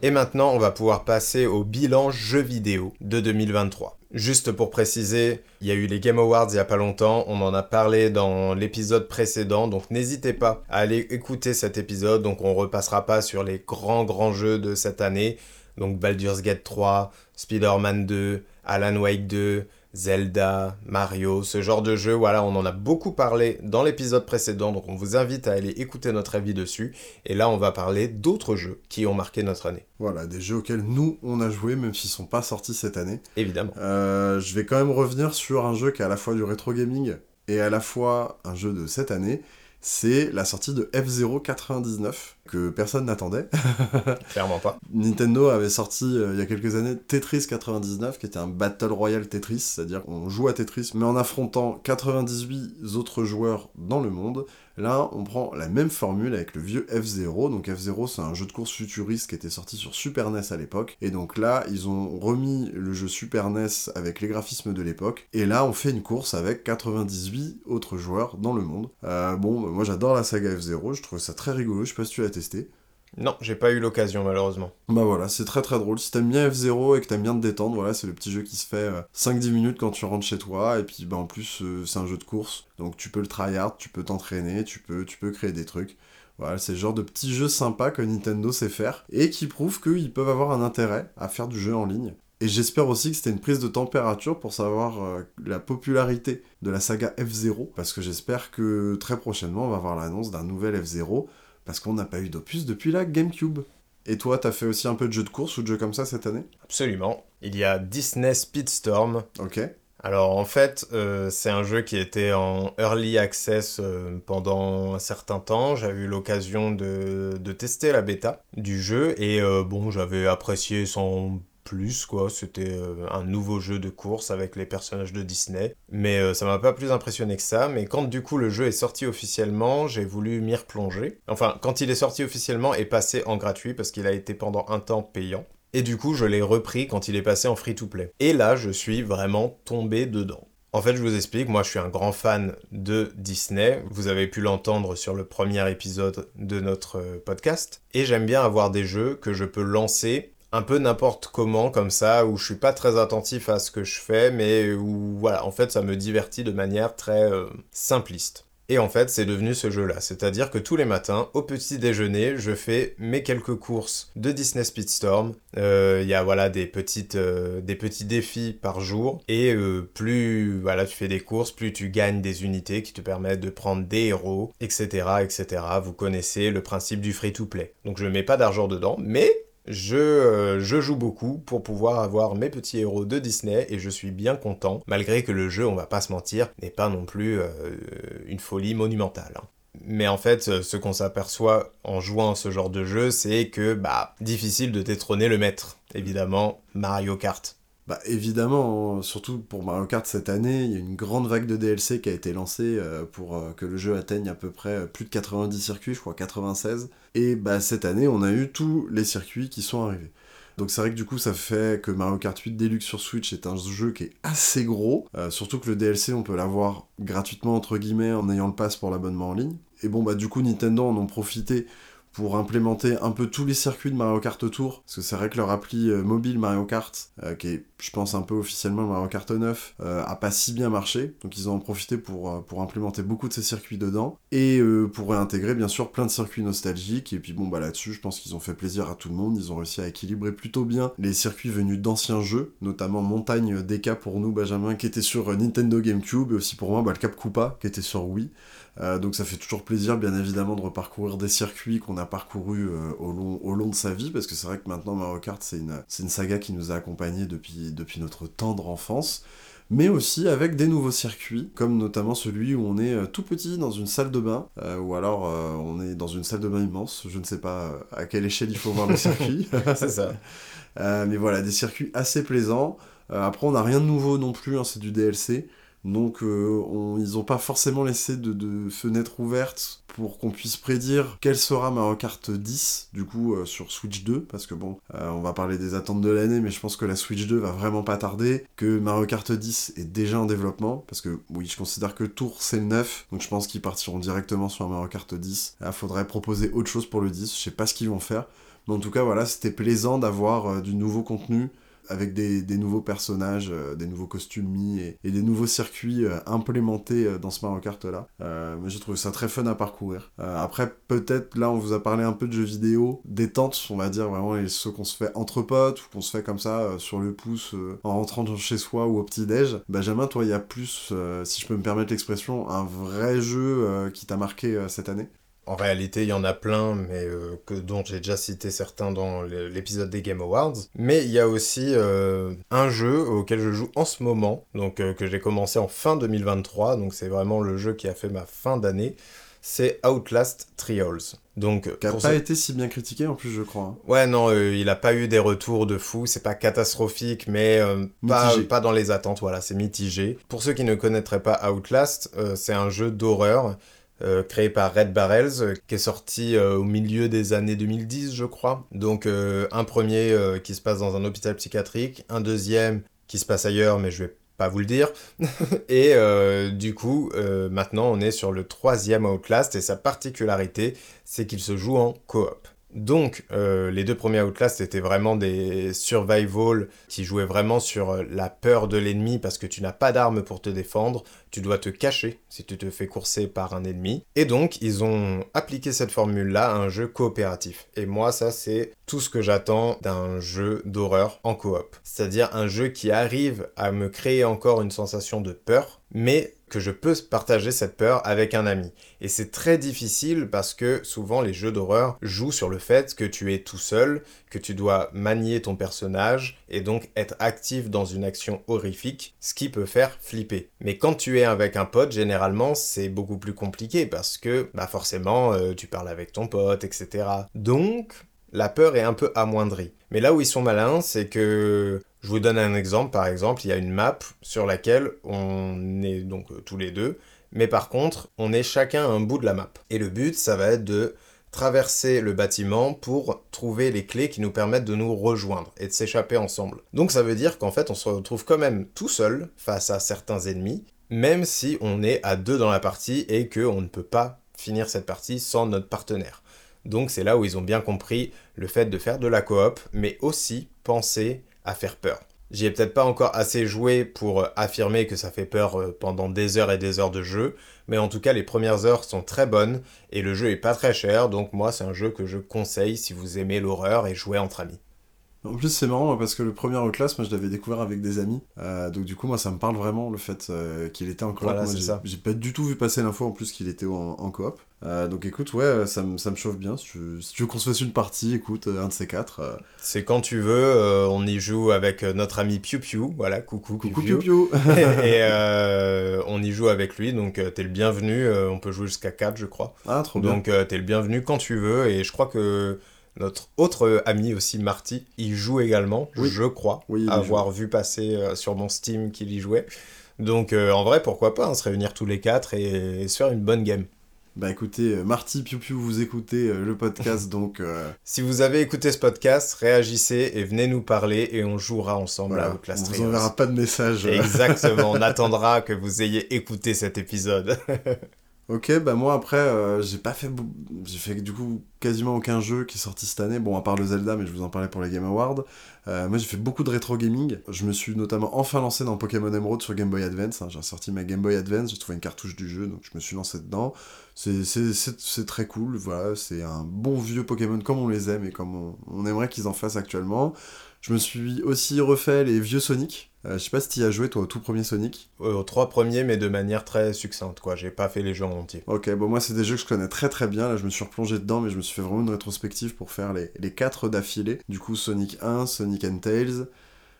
Et maintenant, on va pouvoir passer au bilan jeux vidéo de 2023. Juste pour préciser, il y a eu les Game Awards il y a pas longtemps, on en a parlé dans l'épisode précédent, donc n'hésitez pas à aller écouter cet épisode, donc on repassera pas sur les grands grands jeux de cette année, donc Baldur's Gate 3, Spider-Man 2, Alan Wake 2, Zelda, Mario, ce genre de jeu, voilà, on en a beaucoup parlé dans l'épisode précédent, donc on vous invite à aller écouter notre avis dessus. Et là, on va parler d'autres jeux qui ont marqué notre année.
Voilà, des jeux auxquels nous, on a joué, même s'ils sont pas sortis cette année.
Évidemment.
Euh, je vais quand même revenir sur un jeu qui est à la fois du rétro gaming et à la fois un jeu de cette année, c'est la sortie de F-Zero 99 que personne n'attendait.
Clairement pas.
Nintendo avait sorti euh, il y a quelques années Tetris 99 qui était un Battle Royale Tetris, c'est-à-dire qu'on joue à Tetris mais en affrontant 98 autres joueurs dans le monde. Là, on prend la même formule avec le vieux F-Zero. Donc F-Zero, c'est un jeu de course futuriste qui était sorti sur Super NES à l'époque. Et donc là, ils ont remis le jeu Super NES avec les graphismes de l'époque. Et là, on fait une course avec 98 autres joueurs dans le monde. Euh, bon, moi j'adore la saga F-Zero, je trouve ça très rigolo, je sais pas si tu l'as testé.
Non, j'ai pas eu l'occasion malheureusement.
Bah voilà, c'est très très drôle. Si t'aimes bien F0 et que t'aimes bien te détendre, voilà, c'est le petit jeu qui se fait 5-10 euh, minutes quand tu rentres chez toi. Et puis bah en plus, euh, c'est un jeu de course. Donc tu peux le tryhard, tu peux t'entraîner, tu peux, tu peux créer des trucs. Voilà, c'est le genre de petits jeux sympas que Nintendo sait faire et qui prouvent qu'ils peuvent avoir un intérêt à faire du jeu en ligne. Et j'espère aussi que c'était une prise de température pour savoir euh, la popularité de la saga F0, parce que j'espère que très prochainement on va avoir l'annonce d'un nouvel F0 parce qu'on n'a pas eu d'opus depuis la GameCube. Et toi, t'as fait aussi un peu de jeux de course ou de jeux comme ça cette année?
Absolument. Il y a Disney Speedstorm.
Ok.
Alors en fait, euh, c'est un jeu qui était en early access euh, pendant un certain temps. J'avais eu l'occasion de, tester la bêta du jeu et euh, bon, j'avais apprécié son plus, quoi. C'était euh, un nouveau jeu de course avec les personnages de Disney. Mais euh, ça m'a pas plus impressionné que ça. Mais quand du coup le jeu est sorti officiellement, j'ai voulu m'y replonger. Enfin, quand il est sorti officiellement et passé en gratuit, parce qu'il a été pendant un temps payant. Et du coup, je l'ai repris quand il est passé en free-to-play. Et là, je suis vraiment tombé dedans. En fait, je vous explique, moi je suis un grand fan de Disney, vous avez pu l'entendre sur le premier épisode de notre euh, podcast, et j'aime bien avoir des jeux que je peux lancer un peu n'importe comment comme ça, où je suis pas très attentif à ce que je fais, mais où voilà, en fait ça me divertit de manière très euh, simpliste. Et en fait, c'est devenu ce jeu-là. C'est-à-dire que tous les matins, au petit déjeuner, je fais mes quelques courses de Disney Speedstorm. Euh, il y a voilà des petites, euh, des petits défis par jour. Et plus voilà, tu fais des courses, plus tu gagnes des unités qui te permettent de prendre des héros, etc., etc. Vous connaissez le principe du free-to-play. Donc je mets pas d'argent dedans, mais euh, je, joue beaucoup pour pouvoir avoir mes petits héros de Disney et je suis bien content, malgré que le jeu, on va pas se mentir, n'est pas non plus euh, une folie monumentale. Hein. Mais en fait, ce qu'on s'aperçoit en jouant à ce genre de jeu, c'est que, bah, difficile de détrôner le maître. Évidemment, Mario Kart.
Bah évidemment, surtout pour Mario Kart cette année, il y a une grande vague de DLC qui a été lancée euh, pour euh, que le jeu atteigne à peu près euh, plus de 90 circuits, je crois 96. Et bah cette année, on a eu tous les circuits qui sont arrivés. Donc c'est vrai que du coup ça fait que Mario Kart 8 Deluxe sur Switch est un jeu qui est assez gros, surtout que le DLC on peut l'avoir gratuitement entre guillemets en ayant le pass pour l'abonnement en ligne. Et bon bah du coup Nintendo en ont profité pour implémenter un peu tous les circuits de Mario Kart Tour, parce que c'est vrai que leur appli euh, mobile Mario Kart, euh, qui est, je pense, un peu officiellement Mario Kart 9, euh, a pas si bien marché, donc ils ont en profité pour, pour implémenter beaucoup de ces circuits dedans, et pour réintégrer bien sûr plein de circuits nostalgiques, et puis bon bah là-dessus, je pense qu'ils ont fait plaisir à tout le monde, ils ont réussi à équilibrer plutôt bien les circuits venus d'anciens jeux, notamment Montagne DK pour nous, Benjamin, qui était sur Nintendo GameCube, et aussi pour moi, bah, le Cap Koopa, qui était sur Wii. Euh, donc ça fait toujours plaisir, bien évidemment, de reparcourir des circuits qu'on a parcourus euh, au, long, au long de sa vie, parce que c'est vrai que maintenant Mario Kart, c'est une, une saga qui nous a accompagnés depuis, depuis notre tendre enfance mais aussi avec des nouveaux circuits, comme notamment celui où on est euh, tout petit dans une salle de bain, ou alors on est dans une salle de bain immense, je ne sais pas à quelle échelle il faut voir le circuit.
c'est ça.
mais voilà, des circuits assez plaisants. après, on n'a rien de nouveau non plus, hein, c'est du DLC. Donc euh, ils n'ont pas forcément laissé de, fenêtre ouverte pour qu'on puisse prédire quelle sera Mario Kart 10 du coup euh, sur Switch 2 parce que bon euh, on va parler des attentes de l'année mais je pense que la Switch 2 va vraiment pas tarder que Mario Kart 10 est déjà en développement parce que oui je considère que Tour c'est le 9 donc je pense qu'ils partiront directement sur Mario Kart 10 il faudrait proposer autre chose pour le 10 je sais pas ce qu'ils vont faire mais en tout cas voilà c'était plaisant d'avoir du nouveau contenu avec des, nouveaux personnages, euh, des nouveaux costumes mis et, des nouveaux circuits euh, implémentés euh, dans ce Mario Kart là. mais j'ai trouvé ça très fun à parcourir. après, peut-être là, on vous a parlé un peu de jeux vidéo, détente, on va dire vraiment, et ceux qu'on se fait entre potes ou qu'on se fait comme ça sur le pouce en rentrant chez soi ou au petit-déj. Benjamin, toi, il y a plus, si je peux me permettre l'expression, un vrai jeu qui t'a marqué cette année?
En réalité, il y en a plein, mais euh, que, dont j'ai déjà cité certains dans l'épisode des Game Awards. Mais il y a aussi euh, un jeu auquel je joue en ce moment, donc euh, que j'ai commencé en fin 2023, donc c'est vraiment le jeu qui a fait ma fin d'année. C'est Outlast Trials. Donc,
qui n'a pas été si bien critiqué en plus, je crois. Hein.
Ouais, non, il n'a pas eu des retours de fou. C'est pas catastrophique, mais pas, pas, dans les attentes. Voilà, c'est mitigé. Pour ceux qui ne connaîtraient pas Outlast, c'est un jeu d'horreur euh, créé par Red Barrels, euh, qui est sorti euh, au milieu des années 2010, je crois. Donc un premier qui se passe dans un hôpital psychiatrique, un deuxième qui se passe ailleurs, mais je vais pas vous le dire. et du coup, maintenant, on est sur le troisième Outlast, et sa particularité, c'est qu'il se joue en coop. Donc, euh, les deux premiers Outlast étaient vraiment des survival qui jouaient vraiment sur euh, la peur de l'ennemi parce que tu n'as pas d'armes pour te défendre, tu dois te cacher si tu te fais courser par un ennemi. Et donc, ils ont appliqué cette formule-là à un jeu coopératif. Et moi, ça, c'est tout ce que j'attends d'un jeu d'horreur en coop. C'est-à-dire un jeu qui arrive à me créer encore une sensation de peur, mais que je peux partager cette peur avec un ami. Et c'est très difficile parce que souvent les jeux d'horreur jouent sur le fait que tu es tout seul, que tu dois manier ton personnage et donc être actif dans une action horrifique, ce qui peut faire flipper. Mais quand tu es avec un pote, généralement c'est beaucoup plus compliqué parce que bah forcément euh, tu parles avec ton pote, etc. Donc la peur est un peu amoindrie. Mais là où ils sont malins, c'est que je vous donne un exemple, par exemple, il y a une map sur laquelle on est donc euh, tous les deux, mais par contre, on est chacun un bout de la map. Et le but, ça va être de traverser le bâtiment pour trouver les clés qui nous permettent de nous rejoindre et de s'échapper ensemble. Donc ça veut dire qu'en fait, on se retrouve quand même tout seul face à certains ennemis, même si on est à deux dans la partie et qu'on ne peut pas finir cette partie sans notre partenaire. Donc c'est là où ils ont bien compris le fait de faire de la coop, mais aussi penser à faire peur. J'y ai peut-être pas encore assez joué pour euh, affirmer que ça fait peur euh, pendant des heures et des heures de jeu, mais en tout cas les premières heures sont très bonnes et le jeu est pas très cher, donc moi c'est un jeu que je conseille si vous aimez l'horreur et jouer entre amis.
En plus, c'est marrant parce que le premier Outlast, moi je l'avais découvert avec des amis. Euh, donc, du coup, moi ça me parle vraiment le fait qu'il était en coop. Voilà, j'ai pas du tout vu passer l'info en plus qu'il était en, en coop. Euh, donc écoute, ouais, ça, me, ça me chauffe bien. Si tu, veux qu'on se fasse une partie, écoute, euh, un de ces quatre. Euh.
C'est quand tu veux, on y joue avec notre ami Piu Piu, voilà, coucou
Coucou Piu Piu.
et on y joue avec lui, donc t'es le bienvenu, on peut jouer jusqu'à 4 je crois.
Ah, trop bien.
Donc t'es le bienvenu quand tu veux, et je crois que notre autre ami aussi, Marty, il joue également, je crois, avoir vu passer sur mon Steam qu'il y jouait. Donc en vrai, pourquoi pas, hein, se réunir tous les quatre et se faire une bonne game.
Bah écoutez, euh, Marty Piu Piu, vous écoutez euh, le podcast, donc... Euh,
si vous avez écouté ce podcast, réagissez et venez nous parler et on jouera ensemble à Outlast
On vous enverra pas de message.
Exactement, on attendra que vous ayez écouté cet épisode.
Ok, bah moi après, euh, j'ai pas fait. J'ai fait du coup quasiment aucun jeu qui est sorti cette année. Bon, à part le Zelda, mais je vous en parlais pour les Game Awards. Euh, moi j'ai fait beaucoup de rétro gaming. Je me suis notamment enfin lancé dans Pokémon Emerald sur Game Boy Advance. Hein. J'ai sorti ma Game Boy Advance, j'ai trouvé une cartouche du jeu, donc je me suis lancé dedans. C'est très cool, voilà, c'est un bon vieux Pokémon comme on les aime et comme on, on aimerait qu'ils en fassent actuellement. Je me suis aussi refait les vieux Sonic. Euh, je sais pas si tu as joué toi au tout premier Sonic.
Euh, aux trois premiers, mais de manière très succincte, quoi. J'ai pas fait les jeux en entier.
Ok, bon, moi, c'est des jeux que je connais très très bien. Là, je me suis replongé dedans, mais je me suis fait vraiment une rétrospective pour faire les, les quatre d'affilée. Du coup, Sonic 1, Sonic and Tails,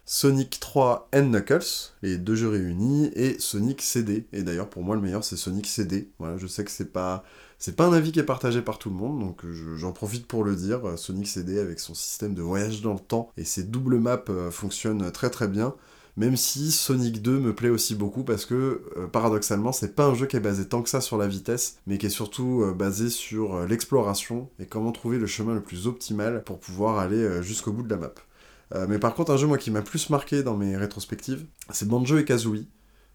Sonic 3 and Knuckles, les deux jeux réunis, et Sonic CD. Et d'ailleurs, pour moi, le meilleur, c'est Sonic CD. Voilà, je sais que c'est pas. C'est pas un avis qui est partagé par tout le monde, donc j'en profite pour le dire. Sonic CD avec son système de voyage dans le temps et ses doubles maps euh, fonctionnent très très bien. Même si Sonic 2 me plaît aussi beaucoup parce que euh, paradoxalement, c'est pas un jeu qui est basé tant que ça sur la vitesse, mais qui est surtout euh, basé sur euh, l'exploration et comment trouver le chemin le plus optimal pour pouvoir aller jusqu'au bout de la map. mais par contre, un jeu moi qui m'a plus marqué dans mes rétrospectives, c'est Banjo et Kazooie,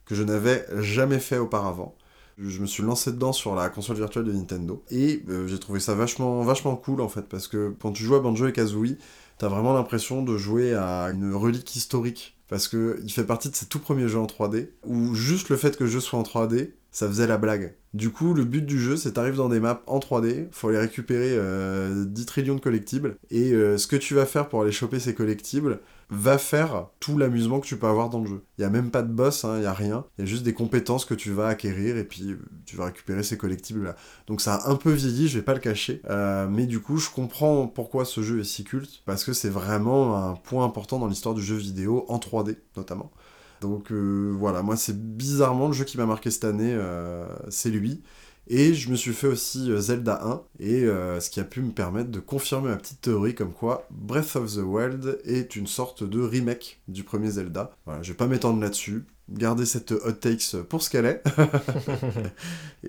que je n'avais jamais fait auparavant. Je me suis lancé dedans sur la console virtuelle de Nintendo. Et j'ai trouvé ça vachement, vachement cool en fait. Parce que quand tu joues à Banjo et Kazooie, t'as vraiment l'impression de jouer à une relique historique. Parce que il fait partie de ses tout premiers jeux en 3D, où juste le fait que le jeu soit en 3D, ça faisait la blague. Du coup, le but du jeu, c'est t'arrives dans des maps en 3D, faut aller récupérer 10 euh, trillions de collectibles, et euh, ce que tu vas faire pour aller choper ces collectibles, va faire tout l'amusement que tu peux avoir dans le jeu. Il n'y a même pas de boss, il hein, n'y a rien. Il y a juste des compétences que tu vas acquérir et puis euh, tu vas récupérer ces collectibles-là. Donc ça a un peu vieilli, je vais pas le cacher. Euh, mais du coup, je comprends pourquoi ce jeu est si culte, parce que c'est vraiment un point important dans l'histoire du jeu vidéo, en 3D notamment. Donc euh, voilà, moi c'est bizarrement le jeu qui m'a marqué cette année, c'est lui. Et je me suis fait aussi euh, Zelda 1, et euh, ce qui a pu me permettre de confirmer ma petite théorie comme quoi Breath of the Wild est une sorte de remake du premier Zelda. Voilà, je vais pas m'étendre là-dessus, garder cette hot takes pour ce qu'elle est.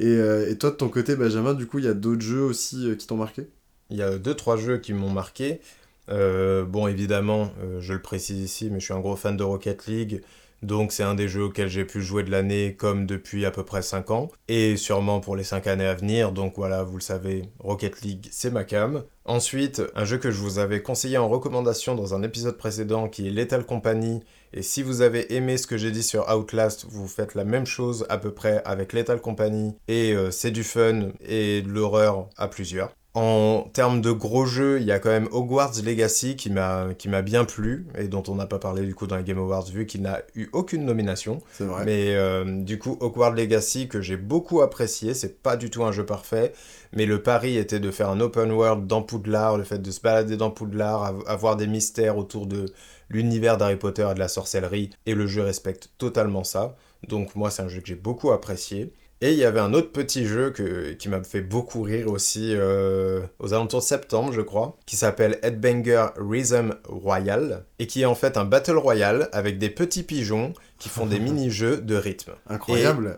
Euh, et, toi de ton côté Benjamin, du coup il y a d'autres jeux aussi qui t'ont marqué?
Il y a deux trois jeux qui m'ont marqué. bon évidemment, je le précise ici, mais je suis un gros fan de Rocket League. Donc c'est un des jeux auxquels j'ai pu jouer de l'année comme depuis à peu près 5 ans, et sûrement pour les 5 années à venir, donc voilà, vous le savez, Rocket League c'est ma cam. Ensuite, un jeu que je vous avais conseillé en recommandation dans un épisode précédent qui est Lethal Company, et si vous avez aimé ce que j'ai dit sur Outlast, vous faites la même chose à peu près avec Lethal Company, et euh, c'est du fun et de l'horreur à plusieurs. En termes de gros jeux, il y a quand même Hogwarts Legacy qui m'a qui m'a bien plu et dont on n'a pas parlé du coup dans les Game Awards vu qu'il n'a eu aucune nomination.
C'est vrai.
Mais euh, du coup Hogwarts Legacy que j'ai beaucoup apprécié, c'est pas du tout un jeu parfait, mais le pari était de faire un open world dans Poudlard, le fait de se balader dans Poudlard, avoir des mystères autour de l'univers d'Harry Potter et de la sorcellerie et le jeu respecte totalement ça. Donc moi c'est un jeu que j'ai beaucoup apprécié. Et il y avait un autre petit jeu qui m'a fait beaucoup rire aussi euh, aux alentours de septembre, je crois, qui s'appelle Headbanger Rhythm Royal, et qui est en fait un battle royal avec des petits pigeons qui font des mini-jeux de rythme.
Incroyable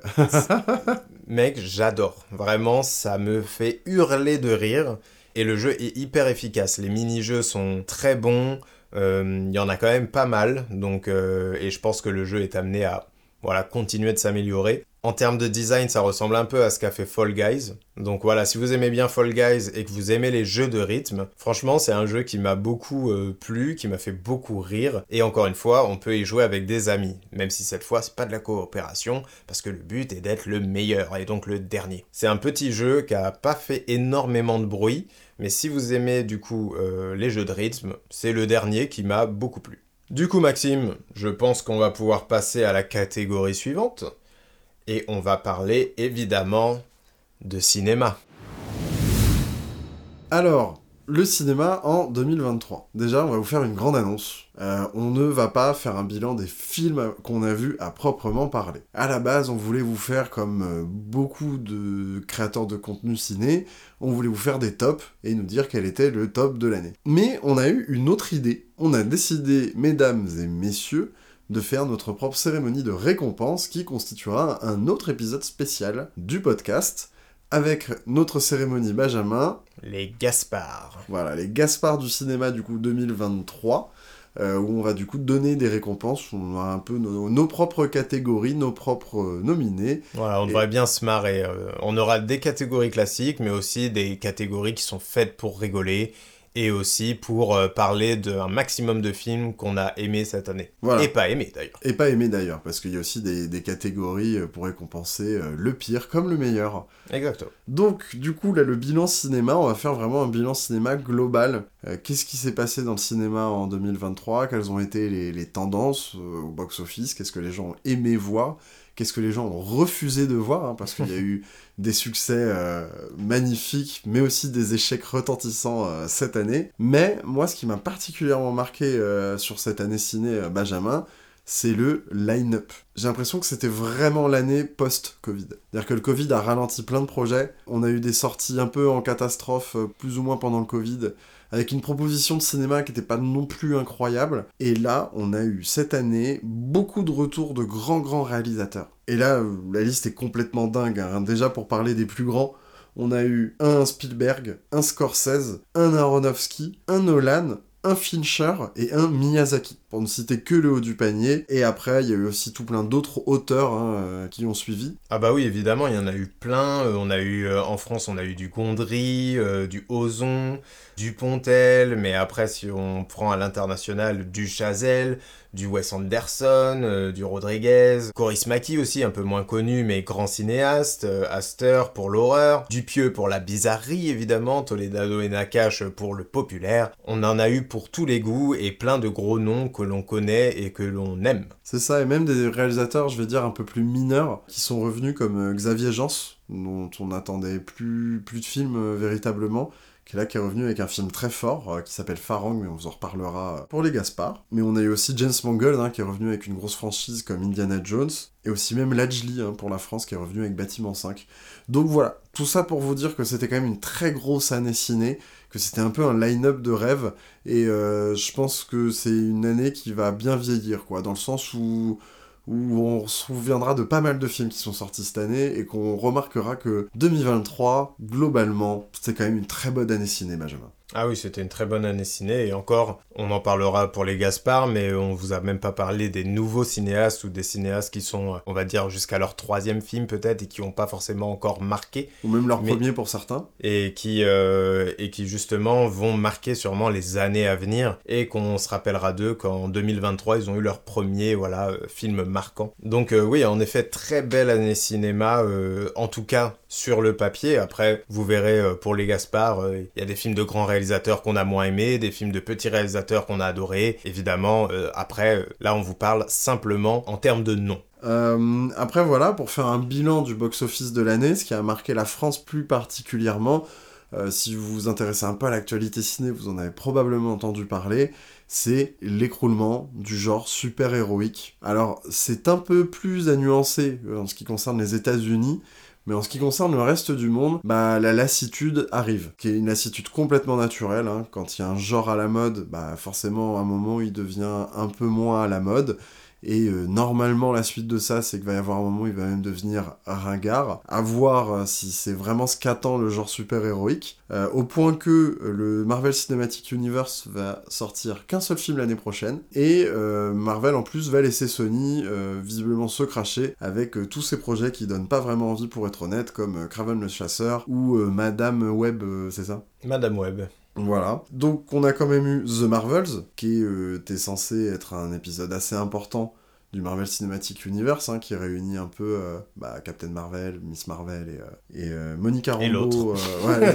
Mec, j'adore. Vraiment, ça me fait hurler de rire. Et le jeu est hyper efficace. Les mini-jeux sont très bons. Euh, il y en a quand même pas mal. Donc, euh, et je pense que le jeu est amené à voilà, continuer de s'améliorer. En termes de design, ça ressemble un peu à ce qu'a fait Fall Guys. Donc voilà, si vous aimez bien Fall Guys et que vous aimez les jeux de rythme, franchement, c'est un jeu qui m'a beaucoup euh, plu, qui m'a fait beaucoup rire. Et encore une fois, on peut y jouer avec des amis, même si cette fois, c'est pas de la coopération, parce que le but est d'être le meilleur et donc le dernier. C'est un petit jeu qui a pas fait énormément de bruit, mais si vous aimez du coup euh, les jeux de rythme, c'est le dernier qui m'a beaucoup plu. Du coup, Maxime, je pense qu'on va pouvoir passer à la catégorie suivante. Et on va parler évidemment de cinéma.
Alors, le cinéma en 2023. Déjà, on va vous faire une grande annonce. Euh, on ne va pas faire un bilan des films qu'on a vus à proprement parler. À la base, on voulait vous faire comme euh, beaucoup de créateurs de contenu ciné, on voulait vous faire des tops et nous dire quel était le top de l'année. Mais on a eu une autre idée. On a décidé, mesdames et messieurs, de faire notre propre cérémonie de récompense qui constituera un autre épisode spécial du podcast avec notre cérémonie Benjamin.
Les Gaspards.
Voilà, les Gaspards du cinéma du coup 2023. euh, où on va du coup donner des récompenses, on a un peu nos, nos propres catégories, nos propres euh, nominés.
Voilà, on
Et-
devrait bien se marrer. euh, on aura des catégories classiques, mais aussi des catégories qui sont faites pour rigoler et aussi pour euh, parler d'un maximum de films qu'on a aimés cette année.
Voilà.
Et pas aimés d'ailleurs.
Et pas aimé d'ailleurs, parce qu'il y a aussi des, des catégories euh, pour récompenser euh, le pire comme le meilleur.
Exactement.
Donc, du coup, là, le bilan cinéma, on va faire vraiment un bilan cinéma global. Euh, Qu'est-ce qui s'est passé dans le cinéma en 2023 Quelles ont été les, les tendances euh, au box-office? Qu'est-ce que les gens ont aimé voir? Qu'est-ce que les gens ont refusé de voir hein, Parce qu'il y a eu des succès euh, magnifiques, mais aussi des échecs retentissants euh, cette année. Mais moi, ce qui m'a particulièrement marqué euh, sur cette année ciné Benjamin, c'est le line-up. J'ai l'impression que c'était vraiment l'année post-Covid. C'est-à-dire que le Covid a ralenti plein de projets. On a eu des sorties un peu en catastrophe, plus ou moins pendant le Covid, avec une proposition de cinéma qui n'était pas non plus incroyable. Et là, on a eu cette année beaucoup de retours de grands, grands réalisateurs. Et là, euh, la liste est complètement dingue. hein. Déjà, pour parler des plus grands, on a eu un Spielberg, un Scorsese, un Aronofsky, un Nolan, un Fincher et un Miyazaki, pour ne citer que le haut du panier. Et après, il y a eu aussi tout plein d'autres auteurs hein, euh, qui ont suivi.
Ah bah oui, évidemment, il y en a eu plein. Euh, on a eu, euh, en France, on a eu du Gondry, du Ozon, du Pontel, mais après, si on prend à l'international, du Chazelle, du Wes Anderson, du Rodriguez, Coris Maki aussi, un peu moins connu, mais grand cinéaste, euh, Astor pour l'horreur, Dupieux pour la bizarrerie, évidemment, Toledano et Nakash pour le populaire. On en a eu pour tous les goûts et plein de gros noms que l'on connaît et que l'on aime.
C'est ça, et même des réalisateurs, je vais dire, un peu plus mineurs, qui sont revenus comme euh, Xavier Jans, dont on attendait plus, plus de films euh, véritablement, qui est là, qui est revenu avec un film très fort, euh, qui s'appelle Farang, mais on vous en reparlera pour les Gaspard. Mais on a eu aussi James Mangold, hein, qui est revenu avec une grosse franchise comme Indiana Jones, et aussi même Lajli, hein, pour la France, qui est revenu avec Bâtiment 5. Donc voilà, tout ça pour vous dire que c'était quand même une très grosse année ciné, c'était un peu un line-up de rêve, et euh, je pense que c'est une année qui va bien vieillir, quoi, dans le sens où, où on se souviendra de pas mal de films qui sont sortis cette année et qu'on remarquera que 2023, globalement, c'était quand même une très bonne année ciné, Benjamin.
Ah oui, c'était une très bonne année ciné, et encore, on en parlera pour les Gaspard, mais on vous a même pas parlé des nouveaux cinéastes ou des cinéastes qui sont, on va dire, jusqu'à leur troisième film peut-être, et qui n'ont pas forcément encore marqué,
Ou même leur
Mais-
premier pour certains.
et qui, euh, et qui justement vont marquer sûrement les années à venir, et qu'on se rappellera d'eux qu'en 2023, ils ont eu leur premier voilà, euh, film marquant. Donc euh, oui, en effet, très belle année cinéma, euh, en tout cas sur le papier. Après, vous verrez euh, pour les Gaspard, euh, il y a des films de grands réalisateurs qu'on a moins aimés, des films de petits réalisateurs qu'on a adorés. Évidemment, euh, après, là, on vous parle simplement en termes de nom.
Euh, après voilà, pour faire un bilan du box-office de l'année, ce qui a marqué la France plus particulièrement, si vous vous intéressez un peu à l'actualité ciné, vous en avez probablement entendu parler, c'est l'écroulement du genre super-héroïque. Alors c'est un peu plus à nuancer en ce qui concerne les États-Unis, mais en ce qui concerne le reste du monde, bah, la lassitude arrive, qui est une lassitude complètement naturelle. hein. Quand il y a un genre à la mode, bah, forcément, à un moment, il devient un peu moins à la mode. Et euh, normalement, la suite de ça, c'est qu'il va y avoir un moment où il va même devenir ringard. À voir euh, si c'est vraiment ce qu'attend le genre super-héroïque. Euh, au point que le Marvel Cinematic Universe va sortir qu'un seul film l'année prochaine. Et Marvel, en plus, va laisser Sony visiblement se cracher avec tous ces projets qui donnent pas vraiment envie, pour être honnête, comme Craven le Chasseur ou Madame Web, c'est ça?
Madame Webb.
Voilà. Donc on a quand même eu The Marvels, qui euh, était censé être un épisode assez important du Marvel Cinematic Universe, hein, qui réunit un peu euh, bah, Captain Marvel, Miss Marvel et, euh, et, euh, Monica Rambeau.
Et
ouais,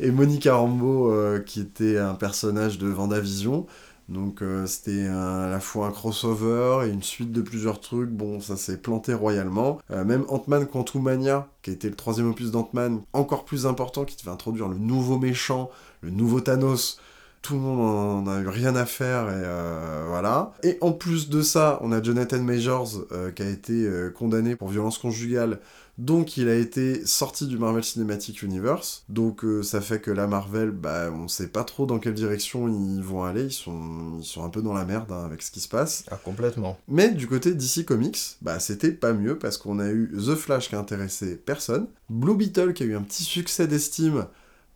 et Monica Rambeau, qui était un personnage de Vendavision. Donc euh, c'était à la fois un crossover et une suite de plusieurs trucs. Bon, ça s'est planté royalement. Euh, même Ant-Man Quantumania, qui été le troisième opus d'Ant-Man, encore plus important, qui devait introduire le nouveau méchant, le nouveau Thanos. Tout le monde en a eu rien à faire et euh, voilà. Et en plus de ça, on a Jonathan Majors qui a été condamné pour violence conjugale. Donc il a été sorti du Marvel Cinematic Universe. Donc euh, ça fait que la Marvel, bah on sait pas trop dans quelle direction ils vont aller. Ils sont, ils sont un peu dans la merde hein, avec ce qui se passe.
Ah, complètement.
Mais du côté DC Comics, bah c'était pas mieux parce qu'on a eu The Flash qui a intéressé personne, Blue Beetle qui a eu un petit succès d'estime,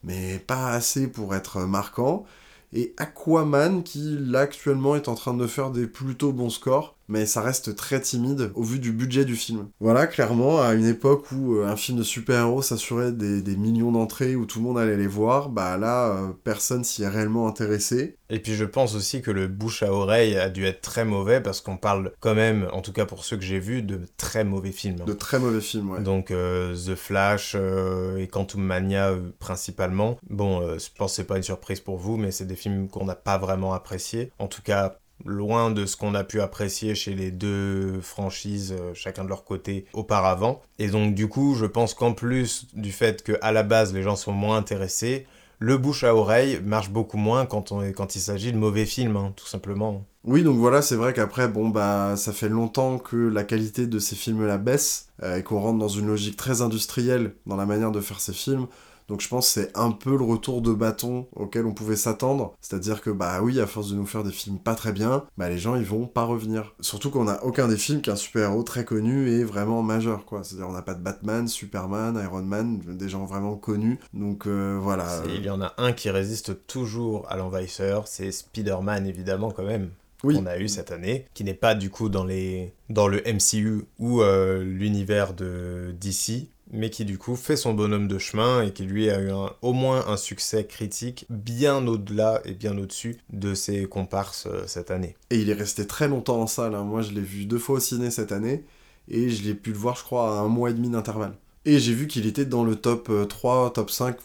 mais pas assez pour être marquant, et Aquaman qui là actuellement est en train de faire des plutôt bons scores mais ça reste très timide au vu du budget du film. Voilà, clairement, à une époque où euh, un film de super-héros s'assurait des, millions d'entrées, où tout le monde allait les voir, bah là, euh, personne s'y est réellement intéressé.
Et puis je pense aussi que le bouche à oreille a dû être très mauvais, parce qu'on parle quand même, en tout cas pour ceux que j'ai vus, de très mauvais films.
De très mauvais films, ouais.
Donc euh, The Flash et Quantum Mania principalement. Bon, je pense que c'est pas une surprise pour vous, mais c'est des films qu'on n'a pas vraiment appréciés. En tout cas, loin de ce qu'on a pu apprécier chez les deux franchises, euh, chacun de leur côté, auparavant. Et donc du coup, je pense qu'en plus du fait qu'à la base les gens sont moins intéressés, le bouche à oreille marche beaucoup moins quand, on, il s'agit de mauvais films, hein, tout simplement.
Oui, donc voilà, c'est vrai qu'après, bon, bah, ça fait longtemps que la qualité de ces films-là baisse, euh, et qu'on rentre dans une logique très industrielle dans la manière de faire ces films. Donc je pense que c'est un peu le retour de bâton auquel on pouvait s'attendre. C'est-à-dire que bah oui, à force de nous faire des films pas très bien, bah les gens ils vont pas revenir. Surtout qu'on a aucun des films qui est un super-héros très connu et vraiment majeur quoi. C'est-à-dire on n'a pas de Batman, Superman, Iron Man, des gens vraiment connus. Donc euh, voilà.
Il y en a un qui résiste toujours à l'envahisseur, c'est Spider-Man évidemment quand même. Oui. qu'on a eu cette année, qui n'est pas du coup dans, les... dans le MCU ou euh, l'univers de DC, mais qui du coup fait son bonhomme de chemin et qui lui a eu au moins un succès critique bien au-delà et bien au-dessus de ses comparses euh, cette année.
Et il est resté très longtemps en salle, hein. moi je l'ai vu deux fois au ciné cette année, et je l'ai pu le voir je crois à un mois et demi d'intervalle. Et j'ai vu qu'il était dans le top 3, euh, top 5,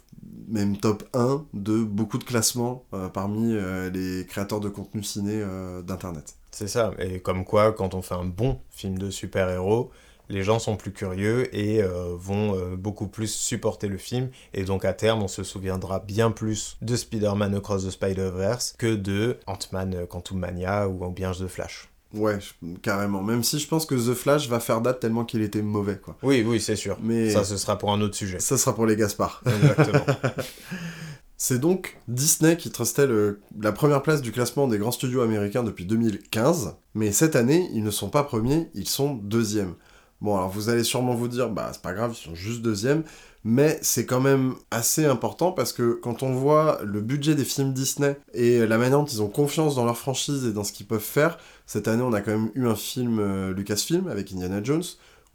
même top 1 de beaucoup de classements euh, parmi les créateurs de contenu ciné d'Internet.
C'est ça, et comme quoi quand on fait un bon film de super-héros, les gens sont plus curieux et euh, vont euh, beaucoup plus supporter le film. Et donc à terme, on se souviendra bien plus de Spider-Man Across the Spider-Verse que de Ant-Man Quantum Mania ou bien The Flash.
Ouais, carrément. Même si je pense que The Flash va faire date tellement qu'il était mauvais, quoi.
Oui, oui, c'est sûr. Mais ça, ce sera pour un autre sujet.
Ça sera pour les Gaspard. Exactement. C'est donc Disney qui trustait la première place du classement des grands studios américains depuis 2015, mais cette année, ils ne sont pas premiers, ils sont deuxièmes. Bon, alors vous allez sûrement vous dire, bah c'est pas grave, ils sont juste deuxième, mais c'est quand même assez important parce que quand on voit le budget des films Disney et la manière dont ils ont confiance dans leur franchise et dans ce qu'ils peuvent faire, cette année on a quand même eu un film euh, Lucasfilm avec Indiana Jones,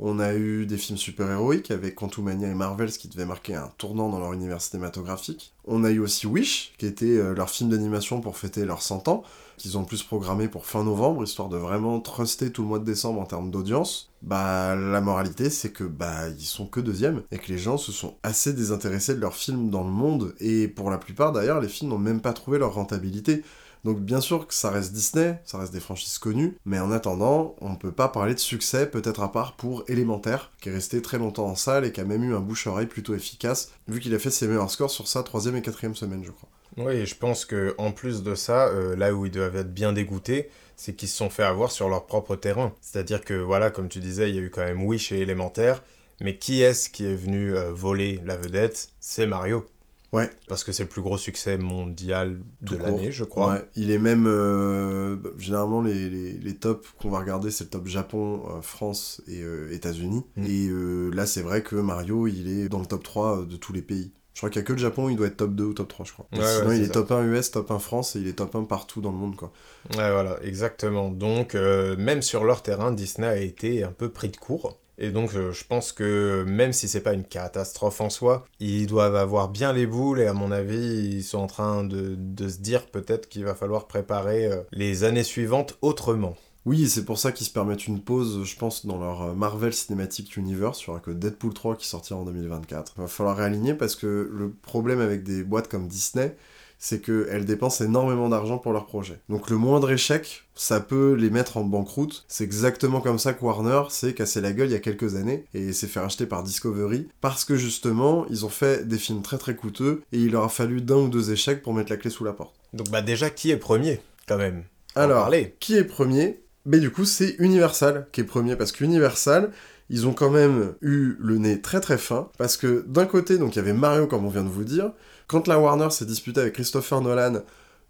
on a eu des films super-héroïques avec Quantumania et Marvel, ce qui devait marquer un tournant dans leur univers cinématographique. On a eu aussi Wish, qui était euh, leur film d'animation pour fêter leurs 100 ans, qu'ils ont plus programmé pour fin novembre, histoire de vraiment truster tout le mois de décembre en termes d'audience. Bah, la moralité, c'est que, bah, ils sont que deuxième, et que les gens se sont assez désintéressés de leurs films dans le monde, et pour la plupart d'ailleurs, les films n'ont même pas trouvé leur rentabilité. Donc bien sûr que ça reste Disney, ça reste des franchises connues, mais en attendant, on ne peut pas parler de succès, peut-être à part pour Élémentaire, qui est resté très longtemps en salle et qui a même eu un bouche-oreille plutôt efficace, vu qu'il a fait ses meilleurs scores sur sa troisième et quatrième semaine, je crois.
Oui, je pense que en plus de ça, euh, là où ils doivent être bien dégoûtés, c'est qu'ils se sont fait avoir sur leur propre terrain. C'est-à-dire que, voilà, comme tu disais, il y a eu quand même Wish et Élémentaire, mais qui est-ce qui est venu euh, voler la vedette? C'est Mario.
Ouais.
Parce que c'est le plus gros succès mondial de l'année, je crois. Ouais.
Il est même. Euh, généralement, les, les, tops qu'on va regarder, c'est le top Japon, euh, France et euh, États-Unis. Mm. Et là, c'est vrai que Mario, il est dans le top 3 de tous les pays. Je crois qu'il n'y a que le Japon, il doit être top 2 ou top 3, je crois. sinon, il est top 1 US, top 1 France et il est top 1 partout dans le monde, quoi.
Ouais, voilà, exactement. Donc, même sur leur terrain, Disney a été un peu pris de court. Et donc euh, je pense que même si c'est pas une catastrophe en soi, ils doivent avoir bien les boules et à mon avis ils sont en train de, se dire peut-être qu'il va falloir préparer euh, les années suivantes autrement.
Oui, c'est pour ça qu'ils se permettent une pause, je pense, dans leur euh, Marvel Cinematic Universe. Il n'y aura que Deadpool 3 qui sortira en 2024. Il va falloir réaligner parce que le problème avec des boîtes comme Disney, c'est qu'elles dépensent énormément d'argent pour leurs projets. Donc le moindre échec, ça peut les mettre en banqueroute. C'est exactement comme ça que Warner s'est cassé la gueule il y a quelques années et s'est fait racheter par Discovery parce que justement, ils ont fait des films très très coûteux et il leur a fallu d'un ou deux échecs pour mettre la clé sous la porte.
Donc bah déjà, qui est premier quand même?
Alors, qui est premier? Mais du coup, c'est Universal qui est premier parce qu'Universal, ils ont quand même eu le nez très très fin parce que d'un côté, donc il y avait Mario comme on vient de vous dire, quand la Warner s'est disputée avec Christopher Nolan,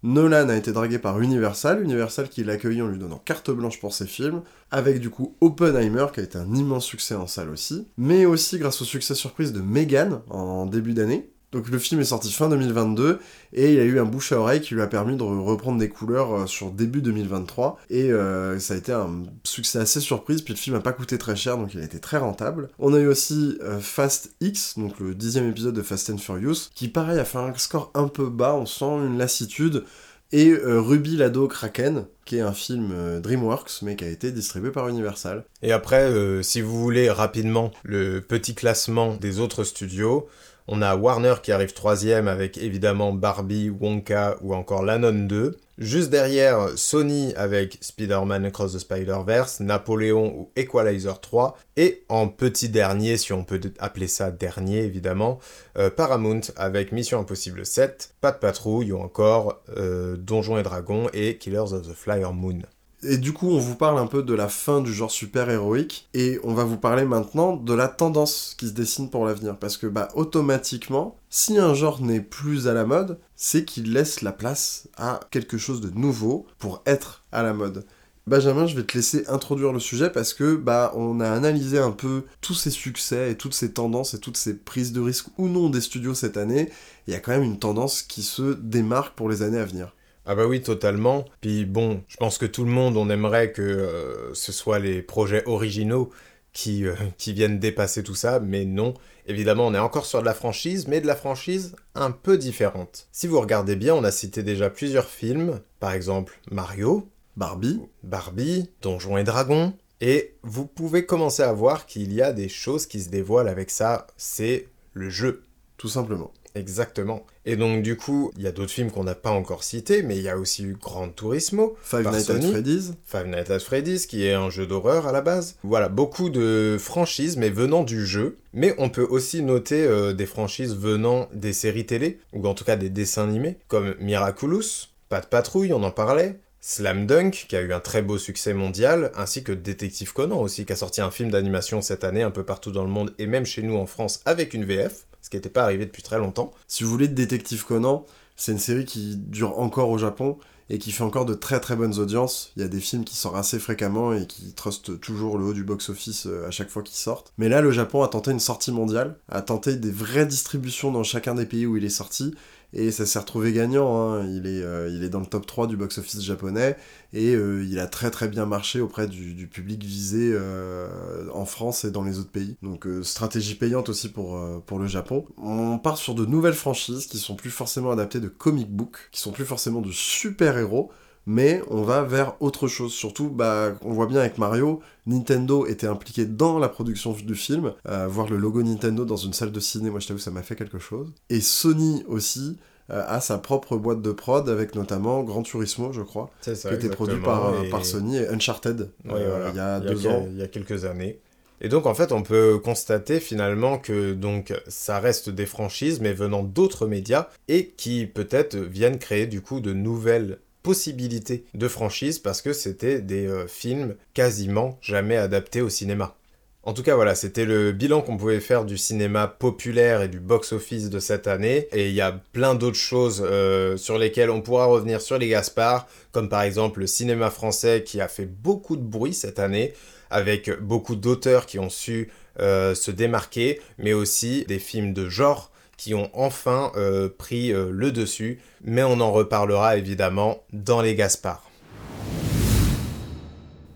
Nolan a été dragué par Universal, Universal qui l'a accueilli en lui donnant carte blanche pour ses films, avec du coup Oppenheimer qui a été un immense succès en salle aussi, mais aussi grâce au succès surprise de Megan en début d'année. Donc le film est sorti fin 2022 et il a eu un bouche à oreille qui lui a permis de reprendre des couleurs euh, sur début 2023 et euh, ça a été un succès assez surprise puis le film n'a pas coûté très cher donc il a été très rentable. On a eu aussi euh, Fast X, donc le dixième épisode de Fast and Furious, qui pareil a fait un score un peu bas, on sent une lassitude et Ruby Lado Kraken, qui est un film DreamWorks, mais qui a été distribué par Universal.
Et après, si vous voulez rapidement le petit classement des autres studios, on a Warner qui arrive troisième avec évidemment Barbie, Wonka ou encore Lanon 2. Juste derrière, Sony avec Spider-Man Across the Spider-Verse, Napoléon ou Equalizer 3. Et en petit dernier, si on peut appeler ça dernier évidemment, euh, Paramount avec Mission Impossible 7, Pas de patrouille ou encore euh, Donjons et Dragons et Killers of the Flyer Moon.
Et du coup, on vous parle un peu de la fin du genre super-héroïque, et on va vous parler maintenant de la tendance qui se dessine pour l'avenir. Parce que, bah, automatiquement, si un genre n'est plus à la mode, c'est qu'il laisse la place à quelque chose de nouveau pour être à la mode. Benjamin, je vais te laisser introduire le sujet parce que bah on a analysé un peu tous ces succès et toutes ces tendances et toutes ces prises de risque ou non des studios cette année. Il y a quand même une tendance qui se démarque pour les années à venir.
Ah bah oui, totalement. Puis bon, je pense que tout le monde, on aimerait que euh, ce soit les projets originaux qui, euh, qui viennent dépasser tout ça, mais non. Évidemment, on est encore sur de la franchise, mais de la franchise un peu différente. Si vous regardez bien, on a cité déjà plusieurs films, par exemple Mario,
Barbie,
Barbie, Donjons et Dragons, et vous pouvez commencer à voir qu'il y a des choses qui se dévoilent avec ça, c'est le jeu.
Tout simplement.
Exactement. Et donc du coup, il y a d'autres films qu'on n'a pas encore cités, mais il y a aussi eu Grand Turismo,
Five Nights at Freddy's,
Five Nights at Freddy's, qui est un jeu d'horreur à la base. Voilà, beaucoup de franchises, mais venant du jeu. Mais on peut aussi noter euh, des franchises venant des séries télé, ou en tout cas des dessins animés, comme Miraculous, Pas de patrouille, on en parlait, Slam Dunk, qui a eu un très beau succès mondial, ainsi que Détective Conan aussi, qui a sorti un film d'animation cette année un peu partout dans le monde et même chez nous en France avec une VF ce qui n'était pas arrivé depuis très longtemps.
Si vous voulez, Détective Conan, c'est une série qui dure encore au Japon et qui fait encore de très très bonnes audiences. Il y a des films qui sortent assez fréquemment et qui trustent toujours le haut du box-office euh, à chaque fois qu'ils sortent. Mais là, le Japon a tenté une sortie mondiale, a tenté des vraies distributions dans chacun des pays où il est sorti, et ça s'est retrouvé gagnant. Hein. Il, est, euh, il est dans le top 3 du box-office japonais et euh, il a très très bien marché auprès du, public visé euh, en France et dans les autres pays. Donc stratégie payante aussi pour, pour le Japon. On part sur de nouvelles franchises qui sont plus forcément adaptées de comic book, qui sont plus forcément de super-héros mais on va vers autre chose. Surtout, bah, on voit bien avec Mario, Nintendo était impliqué dans la production du film. Euh, voir le logo Nintendo dans une salle de ciné, moi je t'avoue, ça m'a fait quelque chose. Et Sony aussi euh, a sa propre boîte de prod avec notamment Gran Turismo, je crois,
qui
a été produit par, euh, par, Sony et Uncharted il y a deux ans.
Il y a quelques années. Et donc en fait, on peut constater finalement que donc ça reste des franchises, mais venant d'autres médias et qui peut-être viennent créer du coup de nouvelles possibilité de franchise parce que c'était des euh, films quasiment jamais adaptés au cinéma. En tout cas, voilà, c'était le bilan qu'on pouvait faire du cinéma populaire et du box-office de cette année. Et il y a plein d'autres choses euh, sur lesquelles on pourra revenir sur les Gaspard, comme par exemple le cinéma français qui a fait beaucoup de bruit cette année, avec beaucoup d'auteurs qui ont su euh, se démarquer, mais aussi des films de genre qui ont enfin euh, pris euh, le dessus, mais on en reparlera évidemment dans les Gaspards.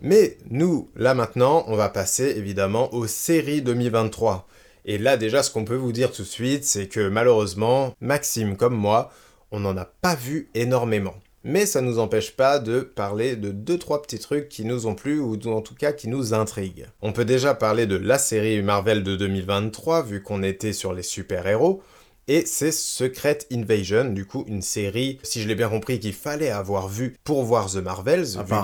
Mais nous, là maintenant, on va passer évidemment aux séries 2023. Et là déjà, ce qu'on peut vous dire tout de suite, c'est que malheureusement, Maxime comme moi, on n'en a pas vu énormément. Mais ça ne nous empêche pas de parler de 2-3 petits trucs qui nous ont plu ou en tout cas qui nous intriguent. On peut déjà parler de la série Marvel de 2023 vu qu'on était sur les super-héros. Et c'est Secret Invasion, du coup une série, si je l'ai bien compris, qu'il fallait avoir vu pour voir The Marvels, vu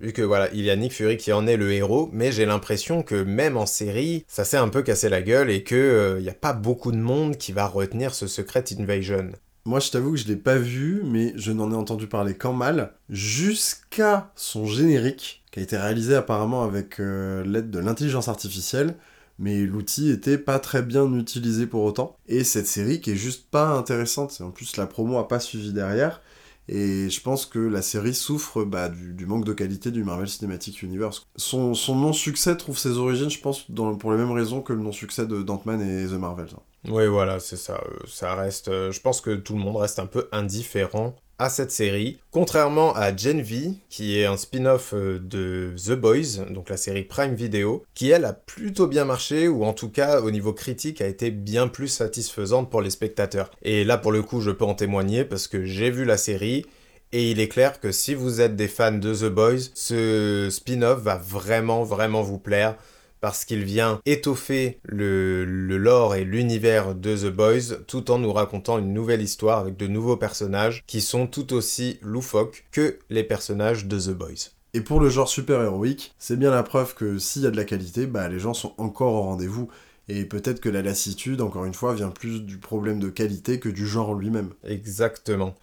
vu que voilà, il y a Nick Fury qui en est le héros, mais j'ai l'impression que même en série, ça s'est un peu cassé la gueule et que il euh, n'y a pas beaucoup de monde qui va retenir ce Secret Invasion.
Moi, je t'avoue que je l'ai pas vu, mais je n'en ai entendu parler qu'en mal, jusqu'à son générique, qui a été réalisé apparemment avec euh, l'aide de l'intelligence artificielle, mais l'outil était pas très bien utilisé pour autant. Et cette série qui est juste pas intéressante, en plus la promo a pas suivi derrière, Et je pense que la série souffre bah, du, manque de qualité du Marvel Cinematic Universe. Son, non-succès trouve ses origines, je pense, pour les mêmes raisons que le non-succès de Dantman et The Marvels.
Oui, voilà, c'est ça. Euh, ça reste. Euh, je pense que tout le monde reste un peu indifférent à cette série, contrairement à Gen V, qui est un spin-off euh, de The Boys, donc la série Prime Video, qui elle a plutôt bien marché, ou en tout cas au niveau critique a été bien plus satisfaisante pour les spectateurs. Et là pour le coup je peux en témoigner parce que j'ai vu la série, et il est clair que si vous êtes des fans de The Boys, ce spin-off va vraiment vraiment vous plaire parce qu'il vient étoffer le, lore et l'univers de The Boys tout en nous racontant une nouvelle histoire avec de nouveaux personnages qui sont tout aussi loufoques que les personnages de The Boys.
Et pour le genre super-héroïque, c'est bien la preuve que s'il y a de la qualité, bah les gens sont encore au rendez-vous. Et peut-être que la lassitude, encore une fois, vient plus du problème de qualité que du genre lui-même.
Exactement.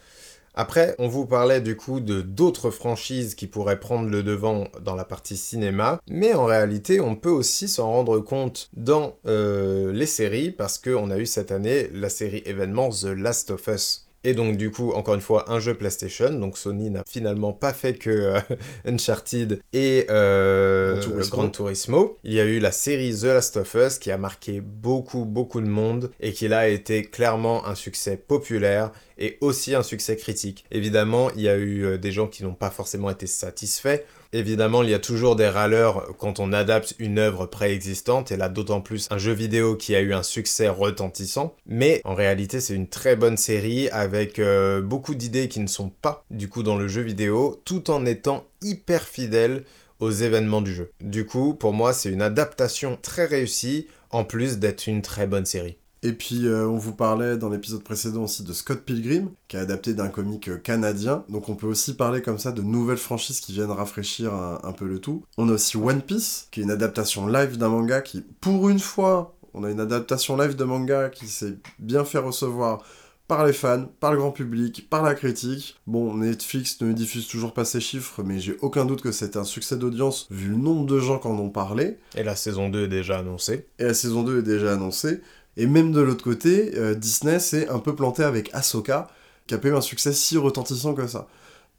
Après, on vous parlait du coup de d'autres franchises qui pourraient prendre le devant dans la partie cinéma, mais en réalité, on peut aussi s'en rendre compte dans euh, les séries parce qu'on a eu cette année la série événement The Last of Us. Et donc du coup, encore une fois, un jeu PlayStation. Donc Sony n'a finalement pas fait que euh, Uncharted et euh, Gran Turismo. Il y a eu la série The Last of Us qui a marqué beaucoup, beaucoup de monde et qui là a été clairement un succès populaire et aussi un succès critique. Évidemment, il y a eu euh, des gens qui n'ont pas forcément été satisfaits. Évidemment, il y a toujours des râleurs quand on adapte une œuvre préexistante, et là d'autant plus un jeu vidéo qui a eu un succès retentissant. Mais en réalité, c'est une très bonne série avec euh, beaucoup d'idées qui ne sont pas du coup dans le jeu vidéo, tout en étant hyper fidèle aux événements du jeu. Du coup, pour moi, c'est une adaptation très réussie, en plus d'être une très bonne série.
Et puis euh, on vous parlait dans l'épisode précédent aussi de Scott Pilgrim, qui est adapté d'un comique euh, canadien. Donc on peut aussi parler comme ça de nouvelles franchises qui viennent rafraîchir un, peu le tout. On a aussi One Piece, qui est une adaptation live d'un manga qui, pour une fois, on a une adaptation live de manga qui s'est bien fait recevoir par les fans, par le grand public, par la critique. Bon, Netflix ne diffuse toujours pas ses chiffres, mais j'ai aucun doute que c'est un succès d'audience vu le nombre de gens qui en ont parlé.
Et la saison 2 est déjà annoncée.
Et la saison 2 est déjà annoncée. Et même de l'autre côté, euh, Disney s'est un peu planté avec Ahsoka, qui a pas eu un succès si retentissant que ça.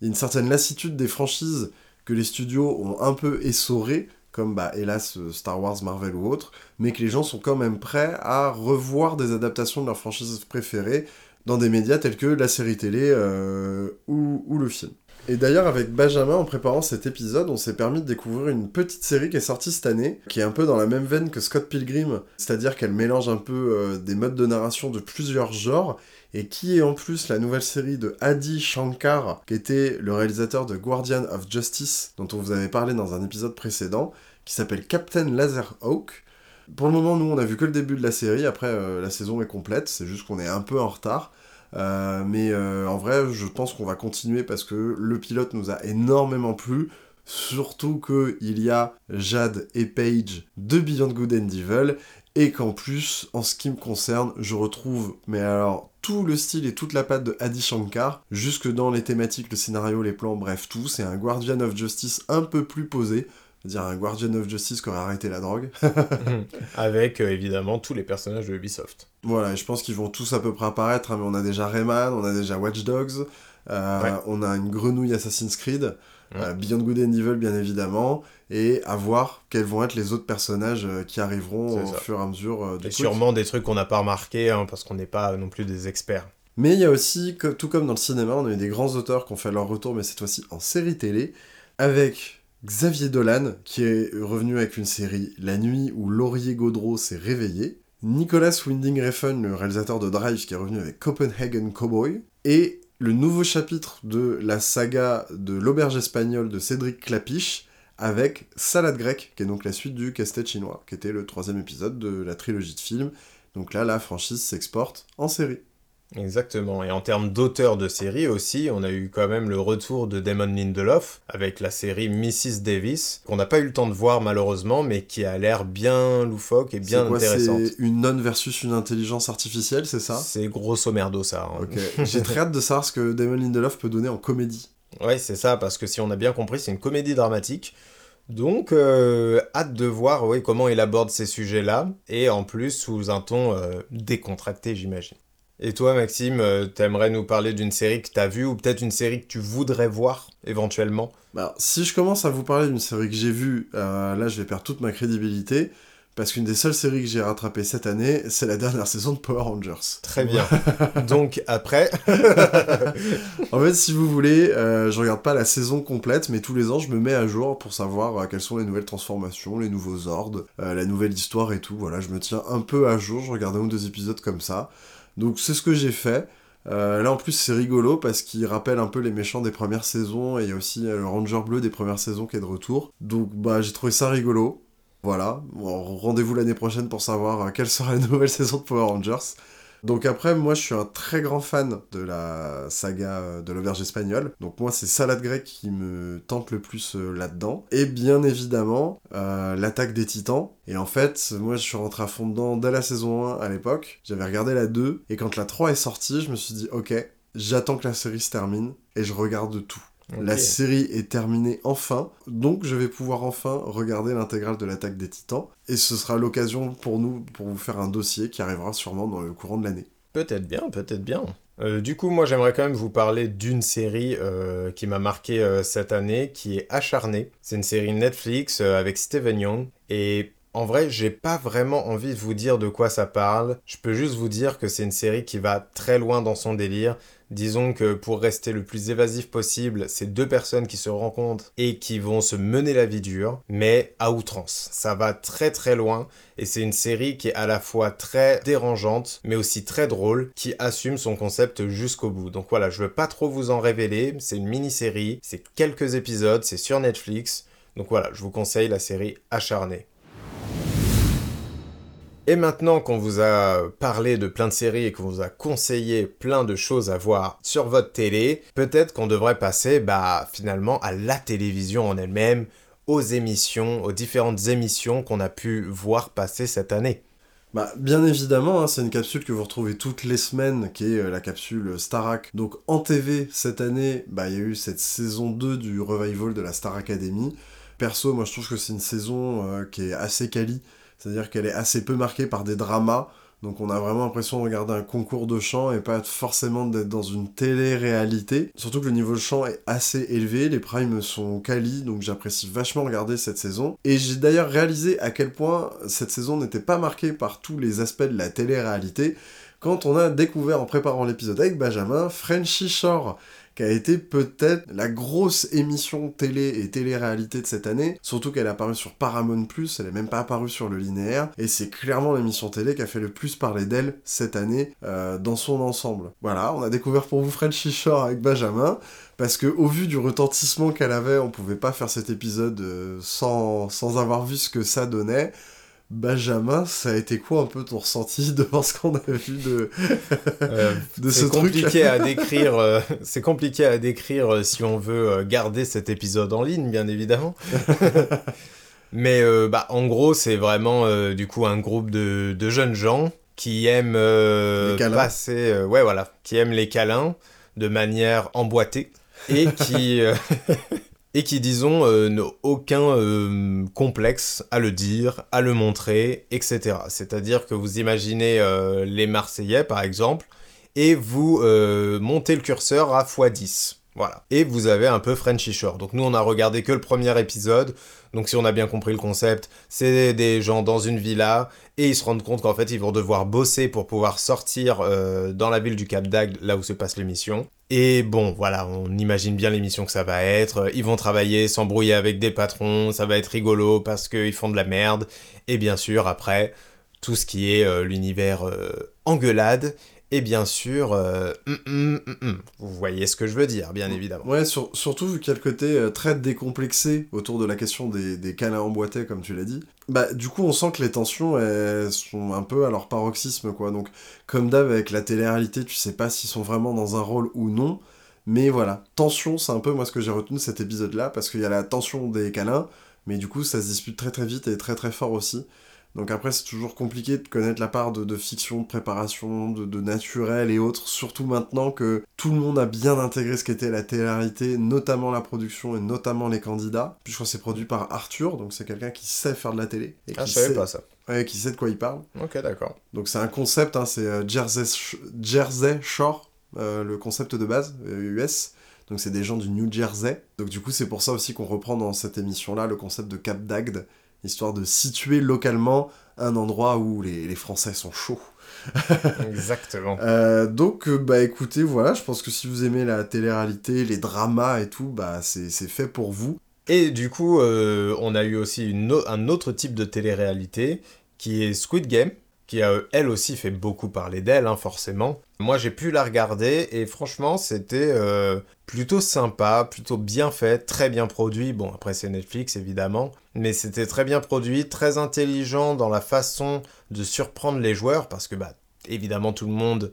Il y a une certaine lassitude des franchises que les studios ont un peu essoré, comme bah, hélas euh, Star Wars, Marvel ou autre, mais que les gens sont quand même prêts à revoir des adaptations de leurs franchises préférées dans des médias tels que la série télé euh, ou le film. Et d'ailleurs, avec Benjamin, en préparant cet épisode, on s'est permis de découvrir une petite série qui est sortie cette année, qui est un peu dans la même veine que Scott Pilgrim, c'est-à-dire qu'elle mélange un peu euh, des modes de narration de plusieurs genres, et qui est en plus la nouvelle série de Adi Shankar, qui était le réalisateur de Guardian of Justice, dont on vous avait parlé dans un épisode précédent, qui s'appelle Captain Laserhawk. Pour le moment, nous, on a vu que le début de la série, après, euh, la saison est complète, c'est juste qu'on est un peu en retard. Euh, mais euh, en vrai, je pense qu'on va continuer parce que le pilote nous a énormément plu. Surtout qu'il y a Jade et Paige de Beyond Good and Evil. Et qu'en plus, en ce qui me concerne, je retrouve, mais alors, tout le style et toute la patte de Adi Shankar, jusque dans les thématiques, le scénario, les plans, bref, tout. C'est un Guardian of Justice un peu plus posé dire un Guardian of Justice qui aurait arrêté la drogue.
Avec euh, évidemment tous les personnages de Ubisoft.
Voilà, je pense qu'ils vont tous à peu près apparaître, hein, mais on a déjà Rayman, on a déjà Watch Dogs, euh, on a une grenouille Assassin's Creed, euh, Beyond Good and Evil bien évidemment, et à voir quels vont être les autres personnages qui arriveront au fur et à mesure
du Et sûrement des trucs qu'on n'a pas remarqué, hein, parce qu'on n'est pas non plus des experts.
Mais il y a aussi, tout comme dans le cinéma, on a eu des grands auteurs qui ont fait leur retour, mais cette fois-ci en série télé, avec Xavier Dolan, qui est revenu avec une série La nuit où Laurier Gaudreau s'est réveillé. Nicolas Winding Refn, le réalisateur de Drive, qui est revenu avec Copenhagen Cowboy. Et le nouveau chapitre de la saga de l'auberge espagnole de Cédric Clapiche, avec Salade grecque, qui est donc la suite du Castet chinois, qui était le troisième épisode de la trilogie de films. Donc là, la franchise s'exporte en série.
Exactement. Et en termes d'auteur de série aussi, on a eu quand même le retour de Damon Lindelof avec la série Mrs. Davis, qu'on n'a pas eu le temps de voir malheureusement, mais qui a l'air bien loufoque et bien intéressante.
C'est une nonne versus une intelligence artificielle, c'est ça?
C'est grosso merdo ça.
Hein. Ok. J'ai très hâte de savoir ce que Damon Lindelof peut donner en comédie.
Ouais, c'est ça, parce que si on a bien compris, c'est une comédie dramatique. Donc, euh, hâte de voir comment il aborde ces sujets-là, et en plus sous un ton euh, décontracté, j'imagine. Et toi, Maxime, euh, t'aimerais nous parler d'une série que t'as vue ou peut-être une série que tu voudrais voir éventuellement?
Bah, Si je commence à vous parler d'une série que j'ai vue, euh, là je vais perdre toute ma crédibilité. Parce qu'une des seules séries que j'ai rattrapées cette année, c'est la dernière saison de Power Rangers.
Très bien. Donc après.
en fait, si vous voulez, euh, je regarde pas la saison complète, mais tous les ans, je me mets à jour pour savoir euh, quelles sont les nouvelles transformations, les nouveaux ordres, euh, la nouvelle histoire et tout. Voilà, je me tiens un peu à jour. Je regarde un ou deux épisodes comme ça. Donc c'est ce que j'ai fait. là en plus c'est rigolo parce qu'il rappelle un peu les méchants des premières saisons et il y a aussi le Ranger bleu des premières saisons qui est de retour. Donc bah j'ai trouvé ça rigolo. Voilà, rendez-vous l'année prochaine pour savoir euh, quelle sera la nouvelle saison de Power Rangers. Donc après, moi je suis un très grand fan de la saga euh, de l'auberge espagnole. Donc moi c'est Salade grecque qui me tente le plus euh, là-dedans. Et bien évidemment, l'attaque des titans. Et en fait, moi je suis rentré à fond dedans dès la saison 1 à l'époque. J'avais regardé la 2. Et quand la 3 est sortie, je me suis dit, ok, j'attends que la série se termine. Et je regarde tout. La série est terminée enfin, donc je vais pouvoir enfin regarder l'intégrale de l'attaque des titans, et ce sera l'occasion pour nous, pour vous faire un dossier qui arrivera sûrement dans le courant de l'année.
Peut-être bien, peut-être bien. Euh, du coup, moi j'aimerais quand même vous parler d'une série euh, qui m'a marqué euh, cette année, qui est Acharné. C'est une série Netflix avec Steven Young, et en vrai, j'ai pas vraiment envie de vous dire de quoi ça parle. Je peux juste vous dire que c'est une série qui va très loin dans son délire. Disons que pour rester le plus évasif possible, c'est deux personnes qui se rencontrent et qui vont se mener la vie dure, mais à outrance. Ça va très très loin et c'est une série qui est à la fois très dérangeante, mais aussi très drôle, qui assume son concept jusqu'au bout. Donc voilà, je veux pas trop vous en révéler, c'est une mini-série, c'est quelques épisodes, c'est sur Netflix. Donc voilà, je vous conseille la série Acharnée. Et maintenant qu'on vous a parlé de plein de séries et qu'on vous a conseillé plein de choses à voir sur votre télé, peut-être qu'on devrait passer bah, finalement à la télévision en elle-même, aux émissions, aux différentes émissions qu'on a pu voir passer cette année.
Bah, bien évidemment, hein, c'est une capsule que vous retrouvez toutes les semaines, qui est euh, la capsule Starac. Donc en TV, cette année, bah, il y a eu cette saison 2 du revival de la Star Academy. Perso, moi je trouve que c'est une saison euh, qui est assez quali c'est-à-dire qu'elle est assez peu marquée par des dramas. Donc on a vraiment l'impression de regarder un concours de chant et pas forcément d'être dans une télé-réalité. Surtout que le niveau de chant est assez élevé, les primes sont quali, donc j'apprécie vachement regarder cette saison. Et j'ai d'ailleurs réalisé à quel point cette saison n'était pas marquée par tous les aspects de la télé-réalité quand on a découvert en préparant l'épisode avec Benjamin Frenchy Shore qui a été peut-être la grosse émission télé et télé-réalité de cette année, surtout qu'elle est apparue sur Paramount+, elle est même pas apparue sur le linéaire, et c'est clairement l'émission télé qui a fait le plus parler d'elle cette année euh, dans son ensemble. Voilà, on a découvert pour vous Frenchy Shore avec Benjamin, parce que au vu du retentissement qu'elle avait, on pouvait pas faire cet épisode euh, sans, sans avoir vu ce que ça donnait. Benjamin, ça a été quoi un peu ton ressenti devant ce qu'on a vu de,
euh, de ce truc compliqué à décrire. Euh, c'est compliqué à décrire euh, si on veut garder cet épisode en ligne, bien évidemment. Mais bah, en gros, c'est vraiment du coup un groupe de, de jeunes gens qui aiment passer, ouais voilà, qui aiment les câlins de manière emboîtée et qui et qui, disons, euh, n'ont aucun euh, complexe à le dire, à le montrer, etc. C'est-à-dire que vous imaginez euh, les Marseillais, par exemple, et vous montez le curseur à x10. Voilà. Et vous avez un peu Frenchy Shore. Donc nous, on a regardé que le premier épisode. Donc si on a bien compris le concept, c'est des gens dans une villa et ils se rendent compte qu'en fait ils vont devoir bosser pour pouvoir sortir euh, dans la ville du Cap d'Agde, là où se passe l'émission. Et bon, voilà, on imagine bien l'émission que ça va être. Ils vont travailler, s'embrouiller avec des patrons, ça va être rigolo parce qu'ils font de la merde. Et bien sûr, après, tout ce qui est euh, l'univers euh, engueulade et bien sûr, euh, hum, hum, hum, vous voyez ce que je veux dire, bien évidemment.
Ouais, surtout vu qu'il y a le côté euh, très décomplexé autour de la question des, câlins emboîtés, comme tu l'as dit. Bah, du coup, on sent que les tensions sont un peu à leur paroxysme, quoi. Donc, comme d'hab, avec la télé-réalité, tu sais pas s'ils sont vraiment dans un rôle ou non. Mais voilà, tension, c'est un peu moi ce que j'ai retenu de cet épisode-là, parce qu'il y a la tension des câlins, mais du coup, ça se dispute très très vite et très très fort aussi. Donc après, c'est toujours compliqué de connaître la part de, de fiction, de préparation, de, de, naturel et autres, surtout maintenant que tout le monde a bien intégré ce qu'était la télé-réalité, notamment la production et notamment les candidats. Puis je crois que c'est produit par Arthur, donc c'est quelqu'un qui sait faire de la télé. Et
ah,
qui
je savais
sait...
pas ça.
Ouais, qui sait de quoi il parle.
Ok, d'accord.
Donc c'est un concept, hein, c'est euh, Jersey, Sh Jersey Shore, euh, le concept de base, euh, US. Donc c'est des gens du New Jersey. Donc du coup c'est pour ça aussi qu'on reprend dans cette émission-là le concept de Cap d'Agde, histoire de situer localement un endroit où les, les Français sont chauds.
Exactement.
Euh, donc, euh, bah écoutez, voilà, je pense que si vous aimez la télé-réalité, les dramas et tout, bah c'est fait pour vous.
Et du coup, euh, on a eu aussi une un autre type de télé-réalité qui est Squid Game, qui a elle aussi fait beaucoup parler d'elle, hein, forcément. Moi, j'ai pu la regarder et franchement, c'était euh, plutôt sympa, plutôt bien fait, très bien produit. Bon, après, c'est Netflix, évidemment, mais c'était très bien produit, très intelligent dans la façon de surprendre les joueurs parce que, bah, évidemment, tout le monde,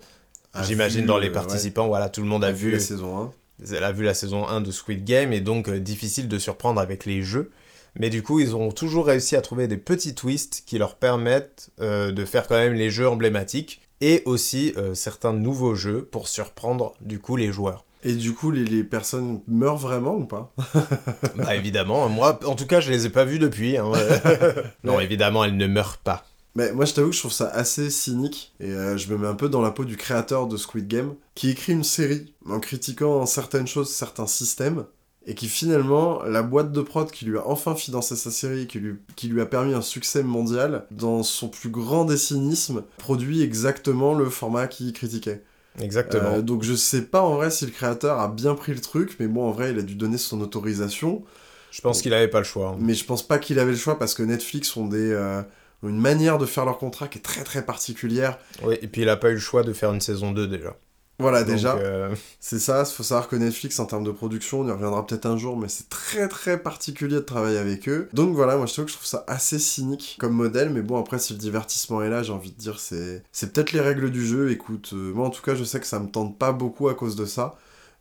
j'imagine, dans les participants, ouais. voilà, tout le monde a,
a
vu,
vu la saison 1.
Elle a vu la saison 1 de Squid Game et donc euh, difficile de surprendre avec les jeux. Mais du coup, ils ont toujours réussi à trouver des petits twists qui leur permettent euh, de faire quand même les jeux emblématiques et aussi euh, certains nouveaux jeux pour surprendre du coup les joueurs.
Et du coup, les, les personnes meurent vraiment ou pas?
Bah évidemment, moi en tout cas je les ai pas vues depuis. Hein. non, évidemment elles ne meurent pas.
Mais moi je t'avoue que je trouve ça assez cynique et euh, je me mets un peu dans la peau du créateur de Squid Game qui écrit une série en critiquant certaines choses, certains systèmes et qui finalement, la boîte de prod qui lui a enfin financé sa série, qui lui, qui lui a permis un succès mondial, dans son plus grand des cynismes, produit exactement le format qu'il critiquait.
Exactement.
Euh, donc je sais pas en vrai si le créateur a bien pris le truc, mais bon en vrai il a dû donner son autorisation.
Je pense qu'il avait pas le choix. Hein.
Mais je pense pas qu'il avait le choix parce que Netflix ont des... Euh, une manière de faire leur contrat qui est très très particulière.
Oui, et puis il a pas eu le choix de faire une saison 2 déjà.
Voilà,
Donc,
déjà,
euh,
c'est ça. Il faut savoir que Netflix, en termes de production, on y reviendra peut-être un jour, mais c'est très très particulier de travailler avec eux. Donc voilà, moi je trouve que je trouve ça assez cynique comme modèle, mais bon, après, si le divertissement est là, j'ai envie de dire, c'est c'est peut-être les règles du jeu. Écoute, euh, moi en tout cas, je sais que ça me tente pas beaucoup à cause de ça.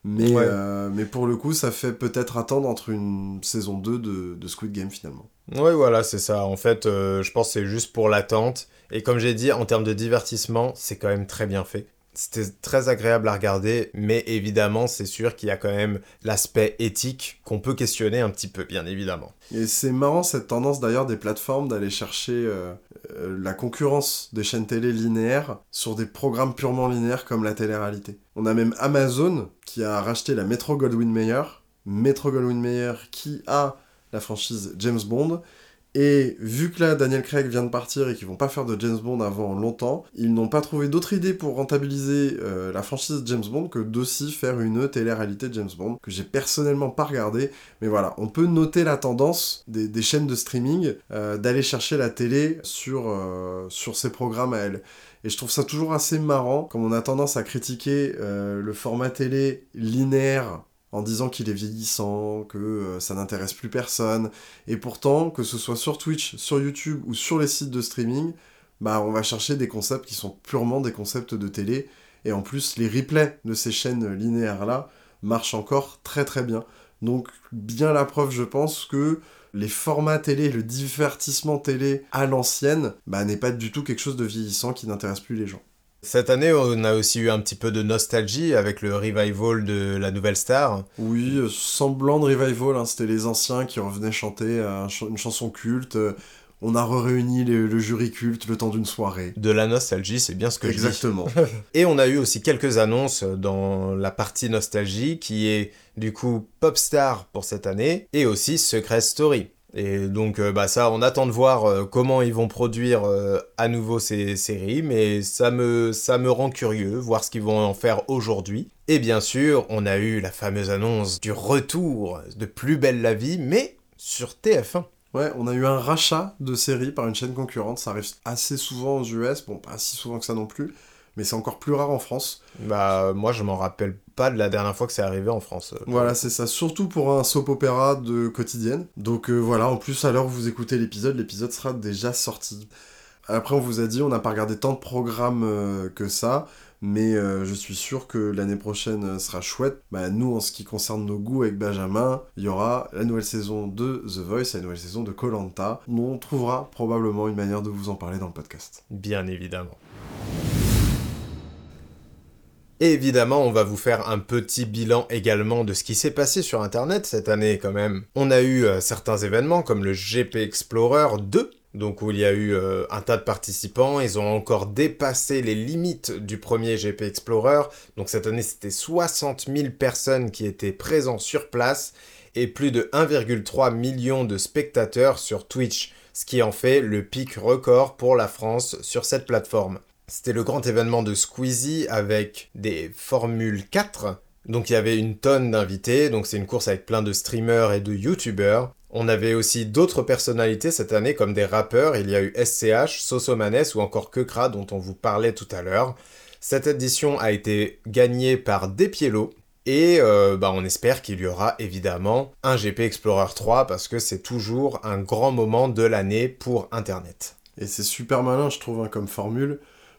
Mais,
Ouais.
euh, mais pour le coup, ça fait peut-être attendre entre une saison 2 de, de Squid Game finalement.
Ouais, voilà, c'est ça. En fait, euh, je pense que c'est juste pour l'attente. Et comme j'ai dit, en termes de divertissement, c'est quand même très bien fait. C'était très agréable à regarder, mais évidemment, c'est sûr qu'il y a quand même l'aspect éthique qu'on peut questionner un petit peu, bien évidemment.
Et c'est marrant cette tendance d'ailleurs des plateformes d'aller chercher euh, euh, la concurrence des chaînes télé linéaires sur des programmes purement linéaires comme la télé-réalité. On a même Amazon qui a racheté la Metro Goldwyn Mayer, Metro Goldwyn Mayer qui a la franchise James Bond. Et vu que là, Daniel Craig vient de partir et qu'ils vont pas faire de James Bond avant longtemps, ils n'ont pas trouvé d'autre idée pour rentabiliser euh, la franchise James Bond que d'aussi faire une télé-réalité James Bond, que j'ai personnellement pas regardé. Mais voilà, on peut noter la tendance des, chaînes de streaming euh, d'aller chercher la télé sur, euh, sur ces programmes à elles. Et je trouve ça toujours assez marrant, comme on a tendance à critiquer euh, le format télé linéaire en disant qu'il est vieillissant, que euh, ça n'intéresse plus personne. Et pourtant, que ce soit sur Twitch, sur YouTube ou sur les sites de streaming, bah on va chercher des concepts qui sont purement des concepts de télé. Et en plus, les replays de ces chaînes linéaires-là marchent encore très très bien. Donc bien la preuve, je pense, que les formats télé, le divertissement télé à l'ancienne, bah, n'est pas du tout quelque chose de vieillissant qui n'intéresse plus les gens.
Cette année, on a aussi eu un petit peu de nostalgie avec le revival de la nouvelle star.
Oui, euh, semblant de revival, hein, c'était les anciens qui revenaient chanter ch- une chanson culte. euh, On a réuni le, le jury culte le temps d'une soirée.
De la nostalgie, c'est bien ce que je dis.
Exactement.
Et on a eu aussi quelques annonces dans la partie nostalgie qui est du coup Popstar pour cette année et aussi Secret Story. Et donc euh, bah ça on attend de voir euh, comment ils vont produire euh, à nouveau ces séries mais ça me ça me rend curieux voir ce qu'ils vont en faire aujourd'hui. Et bien sûr, on a eu la fameuse annonce du retour de Plus belle la vie mais sur TF1.
Ouais, on a eu un rachat de série par une chaîne concurrente. Ça arrive assez souvent aux US. Bon, pas si souvent que ça non plus. Mais c'est encore plus rare en France.
Bah moi je m'en rappelle pas de la dernière fois que c'est arrivé en France.
Voilà, c'est ça. Surtout pour un soap opéra de quotidienne. Donc euh, voilà, en plus, à l'heure où vous écoutez l'épisode, l'épisode sera déjà sorti. Après, on vous a dit, on n'a pas regardé tant de programmes euh, que ça. mais euh, je suis sûr que l'année prochaine sera chouette. Bah, nous, en ce qui concerne nos goûts avec Benjamin, il y aura la nouvelle saison de The Voice, la nouvelle saison de Colanta. On trouvera probablement une manière de vous en parler dans le podcast.
Bien évidemment. Évidemment, on va vous faire un petit bilan également de ce qui s'est passé sur Internet cette année quand même. On a eu euh, certains événements comme le GP Explorer 2, donc où il y a eu euh, un tas de participants, ils ont encore dépassé les limites du premier GP Explorer, donc cette année c'était 60 000 personnes qui étaient présents sur place et plus de 1,3 million de spectateurs sur Twitch, ce qui en fait le pic record pour la France sur cette plateforme. C'était le grand événement de Squeezie avec des Formule 4. Donc il y avait une tonne d'invités, donc c'est une course avec plein de streamers et de youtubeurs. On avait aussi d'autres personnalités cette année comme des rappeurs, il y a eu SCH, Sosomanes ou encore Kekra dont on vous parlait tout à l'heure. Cette édition a été gagnée par Despielo et euh, bah, on espère qu'il y aura évidemment un GP Explorer 3 parce que c'est toujours un grand moment de l'année pour Internet.
Et c'est super malin je trouve hein, comme formule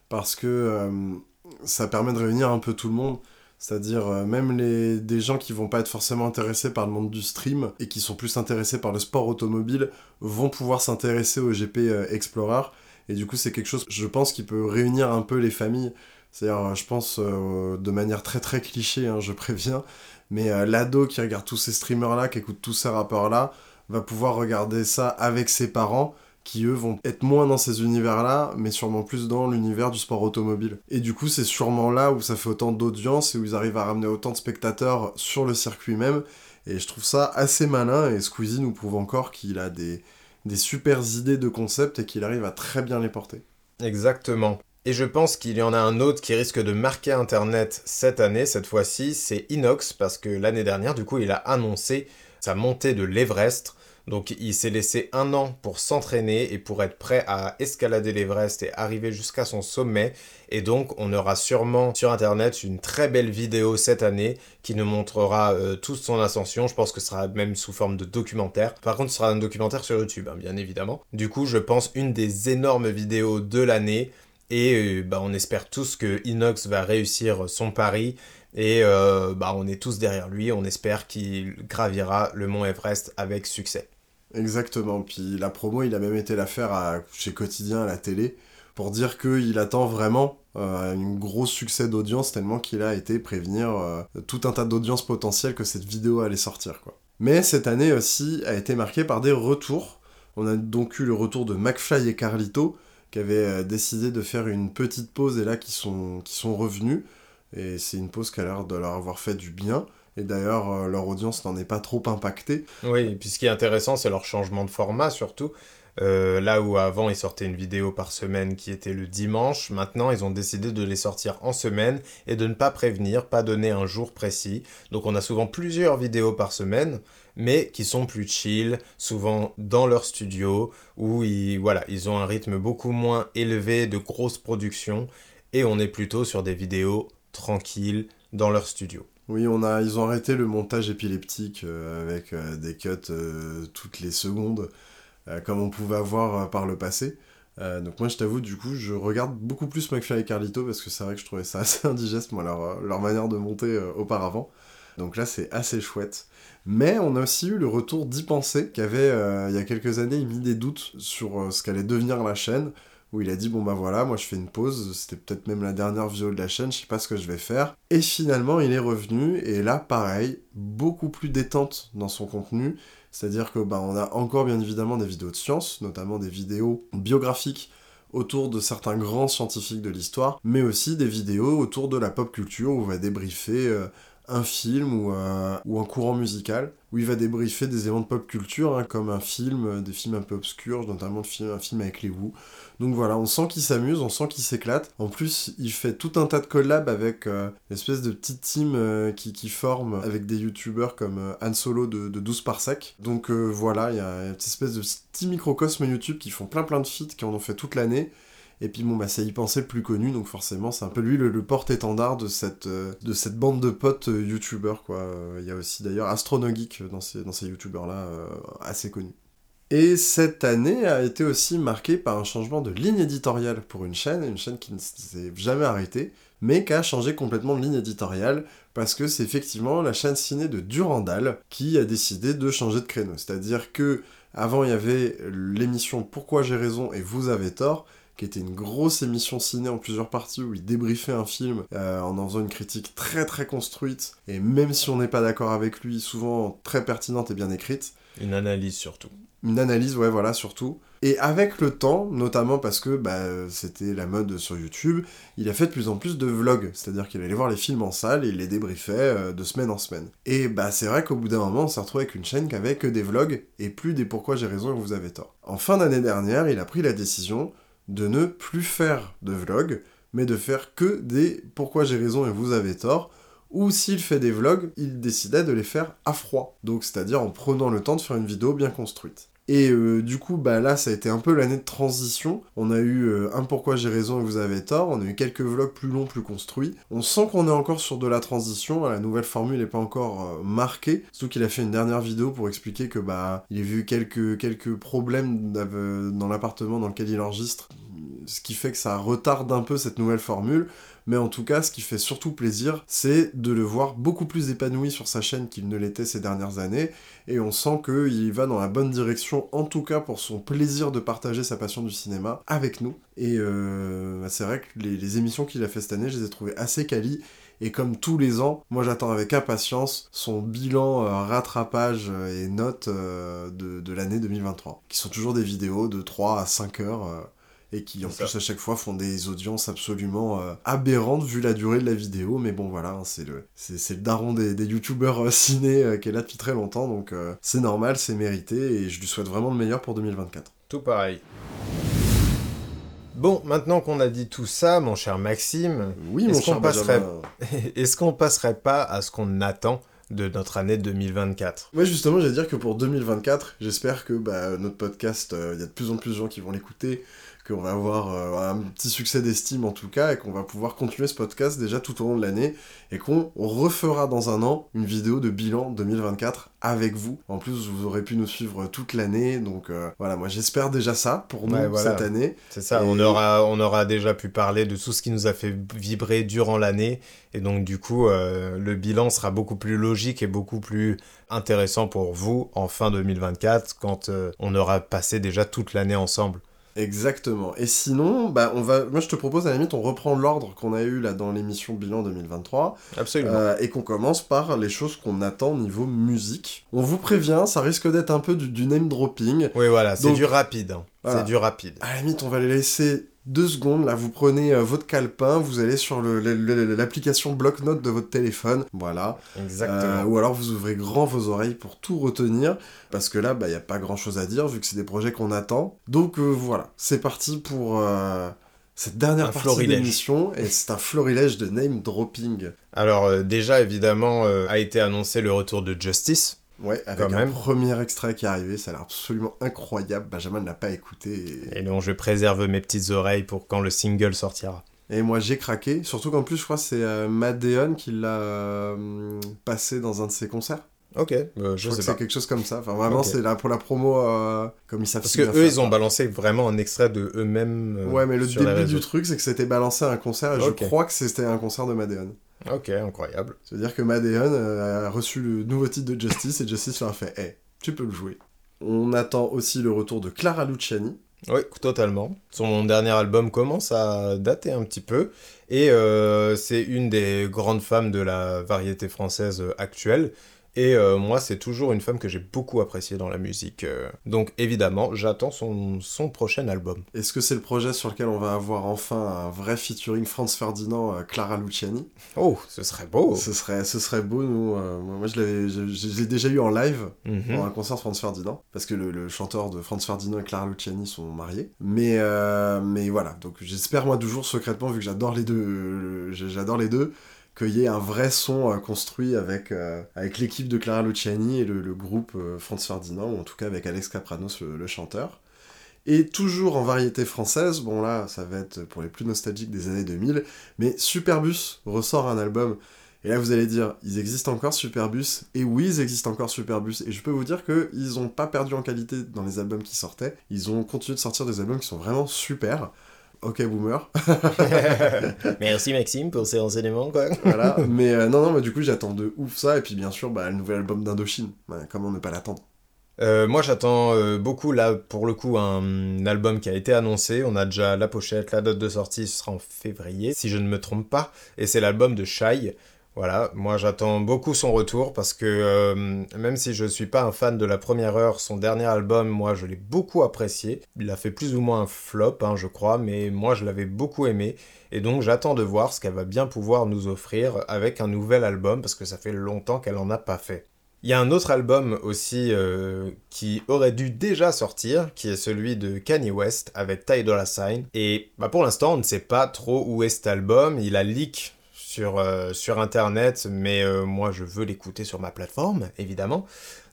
parce que euh, ça permet de réunir un peu tout le monde. C'est-à-dire euh, même les, des gens qui vont pas être forcément intéressés par le monde du stream et qui sont plus intéressés par le sport automobile vont pouvoir s'intéresser au GP euh, Explorer. Et du coup, c'est quelque chose, je pense, qui peut réunir un peu les familles. C'est-à-dire, je pense, de manière très très cliché, hein, je préviens, mais l'ado qui regarde tous ces streamers-là, qui écoute tous ces rappeurs-là, va pouvoir regarder ça avec ses parents qui eux vont être moins dans ces univers-là, mais sûrement plus dans l'univers du sport automobile. Et du coup, c'est sûrement là où ça fait autant d'audience et où ils arrivent à ramener autant de spectateurs sur le circuit même. Et je trouve ça assez malin, et Squeezie nous prouve encore qu'il a des, des super idées de concept et qu'il arrive à très bien les porter.
Exactement. Et je pense qu'il y en a un autre qui risque de marquer Internet cette année, cette fois-ci, c'est Inox, parce que l'année dernière, du coup, il a annoncé sa montée de l'Everest donc il s'est laissé un an pour s'entraîner et pour être prêt à escalader l'Everest et arriver jusqu'à son sommet. Et donc on aura sûrement sur Internet une très belle vidéo cette année qui nous montrera euh, toute son ascension. Je pense que ce sera même sous forme de documentaire. Par contre ce sera un documentaire sur YouTube, hein, bien évidemment. Du coup je pense une des énormes vidéos de l'année. Et euh, bah, on espère tous que Inox va réussir son pari. Et euh, bah, on est tous derrière lui. On espère qu'il gravira le mont Everest avec succès.
Exactement. Puis la promo, il a même été la faire chez Quotidien à la télé pour dire qu'il attend vraiment euh, un gros succès d'audience tellement qu'il a été prévenir euh, tout un tas d'audiences potentielles que cette vidéo allait sortir. Mais cette année aussi a été marquée par des retours. On a donc eu le retour de McFly et Carlito qui avaient euh, décidé de faire une petite pause et là qui sont, qui sont revenus. Et c'est une pause qui a l'air de leur avoir fait du bien. Et d'ailleurs, euh, leur audience n'en est pas trop impactée.
Oui, puis ce qui est intéressant, c'est leur changement de format surtout. Euh, là où avant ils sortaient une vidéo par semaine qui était le dimanche, maintenant ils ont décidé de les sortir en semaine et de ne pas prévenir, pas donner un jour précis. Donc on a souvent plusieurs vidéos par semaine, mais qui sont plus chill, souvent dans leur studio, où ils, voilà, ils ont un rythme beaucoup moins élevé de grosses productions, et on est plutôt sur des vidéos tranquilles dans leur studio.
Oui, on a, ils ont arrêté le montage épileptique euh, avec euh, des cuts euh, toutes les secondes, comme on pouvait avoir par le passé. donc moi, je t'avoue, du coup, je regarde beaucoup plus McFly et Carlito parce que c'est vrai que je trouvais ça assez indigeste, moi, leur, leur manière de monter auparavant. Donc là, c'est assez chouette. Mais on a aussi eu le retour d'y penser, qui avait, il y a quelques années, mis des doutes sur ce qu'allait devenir la chaîne où il a dit bon bah voilà, moi je fais une pause, c'était peut-être même la dernière vidéo de la chaîne, je sais pas ce que je vais faire. Et finalement il est revenu et là pareil, beaucoup plus détente dans son contenu, c'est-à-dire que bah on a encore bien évidemment des vidéos de science, notamment des vidéos biographiques autour de certains grands scientifiques de l'histoire, mais aussi des vidéos autour de la pop culture où on va débriefer euh, un film ou, un, ou un courant musical, où il va débriefer des éléments de pop culture, hein, comme un film, euh, des films un peu obscurs, notamment un film avec les Wu. Donc voilà, on sent qu'il s'amuse, on sent qu'il s'éclate. En plus, il fait tout un tas de collabs avec euh, une espèce de petite team euh, qui, qui forme avec des youtubeurs comme euh, Han Solo de, de 12 sec. Donc voilà, il y a une espèce de petit microcosme YouTube qui font plein plein de feats, qui en ont fait toute l'année. Et puis bon, bah, c'est y penser le plus connu, donc forcément, c'est un peu lui le, porte-étendard de cette, de cette bande de potes youtubeurs, quoi. Il y a aussi d'ailleurs Astronogeek dans ces, dans ces youtubeurs-là, assez connus. Et cette année a été aussi marquée par un changement de ligne éditoriale pour une chaîne, une chaîne qui ne s'est jamais arrêtée, mais qui a changé complètement de ligne éditoriale, parce que c'est effectivement la chaîne ciné de Durandal qui a décidé de changer de créneau. C'est-à-dire que avant il y avait l'émission Pourquoi j'ai raison et vous avez tort, qui était une grosse émission ciné en plusieurs parties où il débriefait un film euh, en en faisant une critique très très construite, et même si on n'est pas d'accord avec lui, souvent très pertinente et bien écrite.
Une analyse surtout.
Une analyse, ouais, voilà, surtout. Et avec le temps, notamment parce que bah, c'était la mode sur YouTube, il a fait de plus en plus de vlogs, c'est-à-dire qu'il allait voir les films en salle et il les débriefait euh, de semaine en semaine. Et bah c'est vrai qu'au bout d'un moment, on s'est retrouvé avec une chaîne qui avait que des vlogs et plus des pourquoi j'ai raison et vous avez tort. En fin d'année dernière, il a pris la décision de ne plus faire de vlogs, mais de faire que des pourquoi j'ai raison et vous avez tort, ou s'il fait des vlogs, il décidait de les faire à froid, donc c'est-à-dire en prenant le temps de faire une vidéo bien construite. Et euh, du coup, bah là, ça a été un peu l'année de transition. On a eu euh, un pourquoi j'ai raison et vous avez tort. On a eu quelques vlogs plus longs, plus construits. On sent qu'on est encore sur de la transition. La nouvelle formule n'est pas encore euh, marquée. Surtout qu'il a fait une dernière vidéo pour expliquer que bah il a vu quelques quelques problèmes dans l'appartement dans lequel il enregistre, ce qui fait que ça retarde un peu cette nouvelle formule mais en tout cas, ce qui fait surtout plaisir, c'est de le voir beaucoup plus épanoui sur sa chaîne qu'il ne l'était ces dernières années, et on sent qu'il va dans la bonne direction, en tout cas pour son plaisir de partager sa passion du cinéma avec nous. Et euh, bah, c'est vrai que les, émissions qu'il a fait cette année, je les ai trouvées assez quali, et comme tous les ans, moi j'attends avec impatience son bilan euh, rattrapage et notes euh, de, de l'année 2023, qui sont toujours des vidéos de 3 à 5 heures et qui en plus à chaque fois font des audiences absolument euh, aberrantes vu la durée de la vidéo. Mais bon voilà hein, c'est le c'est le daron des, des youtubeurs euh, ciné euh, qui est là depuis très longtemps. Donc c'est normal c'est mérité et je lui souhaite vraiment le meilleur pour 2024
tout pareil. Bon, maintenant qu'on a dit tout ça, mon cher Maxime,
oui, est-ce qu'on passerait...
est-ce qu'on passerait pas à ce qu'on attend de notre année 2024.
Ouais, justement, j'allais dire que pour 2024, j'espère que bah, notre podcast, il y a de plus en plus de gens qui vont l'écouter, qu'on va avoir euh, un petit succès d'estime en tout cas, et qu'on va pouvoir continuer ce podcast déjà tout au long de l'année, et qu'on refera dans un an une vidéo de bilan 2024 avec vous. En plus, vous aurez pu nous suivre toute l'année, donc euh, voilà, moi j'espère déjà ça pour nous cette année.
C'est ça, on, aura, on aura déjà pu parler de tout ce qui nous a fait vibrer durant l'année, et donc du coup, euh, le bilan sera beaucoup plus logique et beaucoup plus intéressant pour vous en fin 2024, quand on aura passé déjà toute l'année ensemble.
Exactement. Et sinon, bah, on va... moi je te propose à la limite, on reprend l'ordre qu'on a eu là dans l'émission Bilan 2023.
Absolument. Euh,
et qu'on commence par les choses qu'on attend au niveau musique. On vous prévient, ça risque d'être un peu du, name dropping.
Oui, voilà, c'est du rapide. Hein. C'est du rapide.
À la limite, on va les laisser deux secondes, là, vous prenez euh, votre calepin, vous allez sur l'application bloc-notes de votre téléphone, voilà.
Exactement. Euh,
ou alors vous ouvrez grand vos oreilles pour tout retenir, parce que là, il bah, n'y a pas grand-chose à dire, vu que c'est des projets qu'on attend. Donc euh, voilà, c'est parti pour cette dernière partie de l'émission, et c'est un florilège de name dropping.
Alors déjà, évidemment, a été annoncé le retour de Justice.
Ouais, avec un premier extrait qui est arrivé, ça a l'air absolument incroyable. Benjamin ne l'a pas écouté.
Et... donc je préserve mes petites oreilles pour quand le single sortira.
Et moi j'ai craqué, surtout qu'en plus je crois que c'est euh, qui l'a euh, passé dans un de ses concerts.
Ok, euh, je,
je
crois
que c'est quelque chose comme ça. Enfin vraiment c'est là pour la promo euh, comme ils savent.
Parce que eux ils ont balancé vraiment un extrait de eux-mêmes.
ouais mais le début du truc c'est que c'était balancé à un concert et je crois que c'était un concert de Madeon.
Ok, incroyable.
C'est-à-dire que Madeon euh, a reçu le nouveau titre de Justice et Justice leur a fait Hey, tu peux le jouer. On attend aussi le retour de Clara Luciani.
Oui, totalement. Son dernier album commence à dater un petit peu. Et euh, c'est une des grandes femmes de la variété française actuelle. Et euh, moi, c'est toujours une femme que j'ai beaucoup appréciée dans la musique. Euh. Donc évidemment, j'attends son, son prochain album.
Est-ce que c'est le projet sur lequel on va avoir enfin un vrai featuring Franz Ferdinand, euh, Clara Luciani?
Oh, ce serait beau
Ce serait, ce serait beau, nous. moi, je l'ai déjà eu en live, mm dans un concert de Franz Ferdinand, parce que le, chanteur de Franz Ferdinand et Clara Luciani sont mariés. Mais, mais voilà, donc j'espère moi toujours secrètement, vu que j'adore les deux, j'adore les deux, qu'il y ait un vrai son euh, construit avec, euh, avec l'équipe de Clara Luciani et le, groupe euh, Franz Ferdinand, ou en tout cas avec Alex Capranos, le, chanteur. Et toujours en variété française, bon là, ça va être pour les plus nostalgiques des années 2000, mais Superbus ressort un album. Et là, vous allez dire, ils existent encore Superbus? Et oui, ils existent encore Superbus Et je peux vous dire qu'ils n'ont pas perdu en qualité dans les albums qui sortaient. Ils ont continué de sortir des albums qui sont vraiment super. Ok, boomer.
Merci Maxime pour ces renseignements, quoi.
voilà, mais euh, non, non, mais du coup, j'attends de ouf ça, et puis bien sûr, bah, le nouvel album d'Indochine. Comment ne pas l'attendre?
Euh, moi j'attends euh, beaucoup là pour le coup un, album qui a été annoncé, on a déjà la pochette, la date de sortie ce sera en février si je ne me trompe pas et c'est l'album de Shai. Voilà, moi j'attends beaucoup son retour parce que euh, même si je suis pas un fan de la première heure, son dernier album, moi je l'ai beaucoup apprécié. Il a fait plus ou moins un flop, hein, je crois, mais moi je l'avais beaucoup aimé. Et donc j'attends de voir ce qu'elle va bien pouvoir nous offrir avec un nouvel album parce que ça fait longtemps qu'elle en a pas fait. Il y a un autre album aussi euh, qui aurait dû déjà sortir, qui est celui de Kanye West avec Ty Dolla Sign. Et bah, pour l'instant, on ne sait pas trop où est cet album. Il a leak sur, euh, sur internet, mais euh, moi je veux l'écouter sur ma plateforme, évidemment.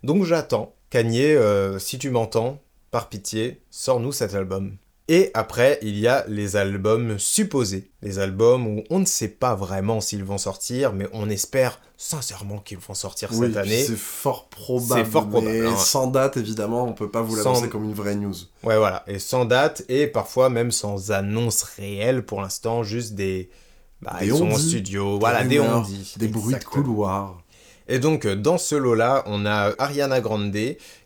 Donc j'attends. Kanye, si tu m'entends, par pitié, sors-nous cet album. Et après, il y a les albums supposés. Les albums où on ne sait pas vraiment s'ils vont sortir, mais on espère sincèrement qu'ils vont sortir
oui,
cette année.
C'est fort probable.
C'est fort probable.
Mais
hein.
sans date, évidemment, on peut pas vous l'annoncer
Sans-
comme une vraie news.
Ouais, voilà. Et sans date, et parfois même sans annonce réelle pour l'instant, juste des. Bah,
Des
ils sont en studio, voilà, des on-dit.
Des bruits de couloir.
Et donc, euh, dans ce lot-là, on a Ariana Grande,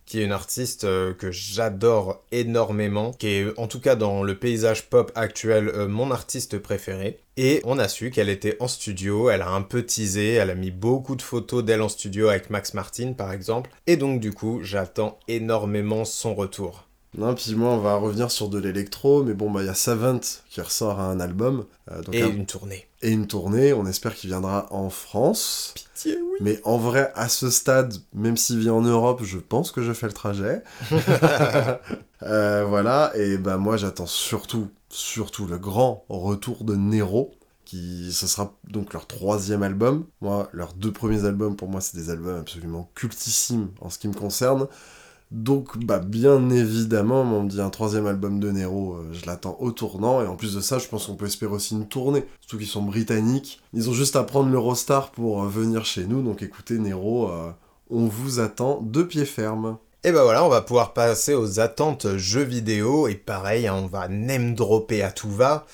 qui est une artiste euh, que j'adore énormément, qui est en tout cas dans le paysage pop actuel euh, mon artiste préféré. Et on a su qu'elle était en studio, elle a un peu teasé, elle a mis beaucoup de photos d'elle en studio avec Max Martin par exemple. Et donc du coup, j'attends énormément son retour.
Non, puis moi, on va revenir sur de l'électro, mais bon, bah, il y a Savant qui ressort un album, euh, donc
Et
un-
une tournée.
et une tournée, on espère qu'il viendra en France.
Pitié, oui.
Mais en vrai, à ce stade, même s'il vient en Europe, je pense que je fais le trajet. Euh, voilà, et bah moi j'attends surtout, surtout le grand retour de Nero, qui ce sera donc leur troisième album. Moi, leurs deux premiers albums, pour moi, c'est des albums absolument cultissimes en ce qui me concerne. Donc, bah, bien évidemment, on me dit un troisième album de Nero, euh, je l'attends au tournant, et en plus de ça, je pense qu'on peut espérer aussi une tournée, surtout qu'ils sont britanniques. Ils ont juste à prendre l'Eurostar pour euh, venir chez nous, donc écoutez, Nero, euh, on vous attend de pied ferme.
Et bah voilà, on va pouvoir passer aux attentes jeux vidéo, et pareil, hein, on va name dropper à tout va.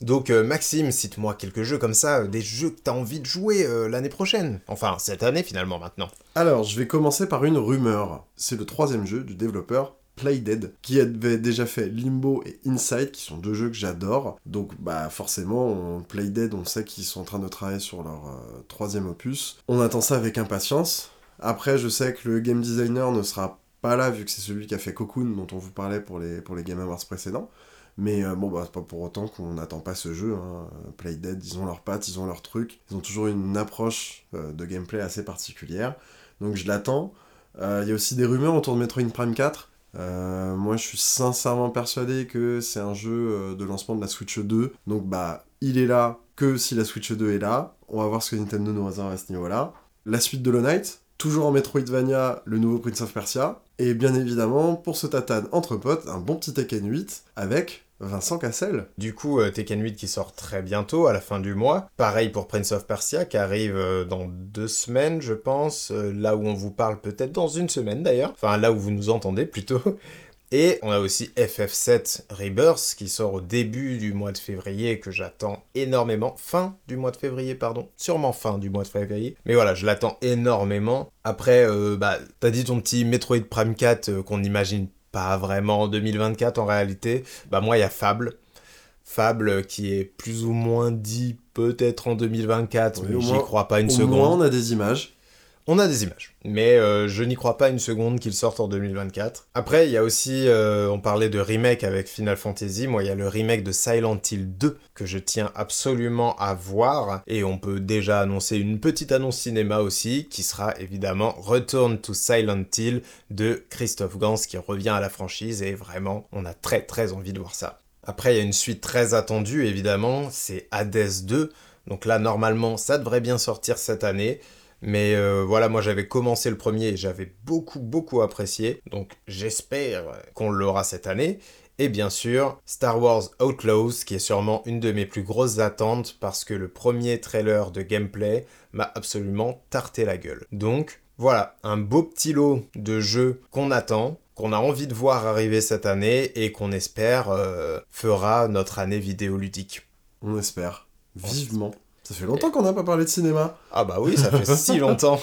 Donc euh, Maxime, cite-moi quelques jeux comme ça, euh, des jeux que t'as envie de jouer euh, l'année prochaine. Enfin, cette année finalement maintenant.
Alors, je vais commencer par une rumeur. C'est le troisième jeu du développeur Playdead, qui avait déjà fait Limbo et Inside, qui sont deux jeux que j'adore. Donc, bah forcément, on, Playdead, on sait qu'ils sont en train de travailler sur leur troisième opus. On attend ça avec impatience. Après, je sais que le game designer ne sera pas là, vu que c'est celui qui a fait Cocoon, dont on vous parlait pour les, pour les Game Awards précédents. Mais euh, bon, bah, c'est pas pour autant qu'on n'attend pas ce jeu. Hein. Playdead, ils ont leurs pattes, ils ont leurs trucs. Ils ont toujours une approche euh, de gameplay assez particulière. Donc je l'attends. Euh, Il y a aussi des rumeurs autour de Metroid Prime 4. Euh, moi, je suis sincèrement persuadé que c'est un jeu de lancement de la Switch 2. Donc, bah, il est là que si la Switch 2 est là. On va voir ce que Nintendo nous réserve à ce niveau-là. La suite de Hollow Knight, toujours en Metroidvania, le nouveau Prince of Persia. Et bien évidemment, pour ce tatane entre potes, un bon petit Tekken 8 avec Vincent Cassel.
Du coup, euh, Tekken 8 qui sort très bientôt, à la fin du mois. Pareil pour Prince of Persia, qui arrive euh, dans deux semaines, je pense. euh, là où on vous parle peut-être dans une semaine d'ailleurs. Enfin, là où vous nous entendez plutôt. Et on a aussi FF7 Rebirth qui sort au début du mois de février que j'attends énormément. Fin du mois de février, pardon. Sûrement fin du mois de février. Mais voilà, je l'attends énormément. Après, euh, bah, t'as dit ton petit Metroid Prime 4 euh, qu'on n'imagine pas vraiment en 2024 en réalité. Bah moi, il y a Fable. Fable qui est plus ou moins dit peut-être en 2024,
Oui,
mais
au
j'y crois pas une
Au
seconde.
moins, on a des images.
On a des images, mais euh, je n'y crois pas une seconde qu'il sorte en 2024. Après, il y a aussi, euh, on parlait de remake avec Final Fantasy, moi il y a le remake de Silent Hill 2 que je tiens absolument à voir, et on peut déjà annoncer une petite annonce cinéma aussi, qui sera évidemment Return to Silent Hill de Christophe Gans qui revient à la franchise, et vraiment, on a très très envie de voir ça. Après, il y a une suite très attendue, évidemment, c'est Hades 2, donc là, normalement, ça devrait bien sortir cette année. Mais euh, voilà, moi j'avais commencé le premier et j'avais beaucoup, beaucoup apprécié. Donc j'espère qu'on l'aura cette année. Et bien sûr, Star Wars Outlaws, qui est sûrement une de mes plus grosses attentes parce que le premier trailer de gameplay m'a absolument tarté la gueule. Donc voilà, un beau petit lot de jeux qu'on attend, qu'on a envie de voir arriver cette année et qu'on espère euh, fera notre année vidéoludique.
On espère. Vivement. Ça fait longtemps qu'on n'a pas parlé de cinéma.
Ah bah oui, ça fait si longtemps.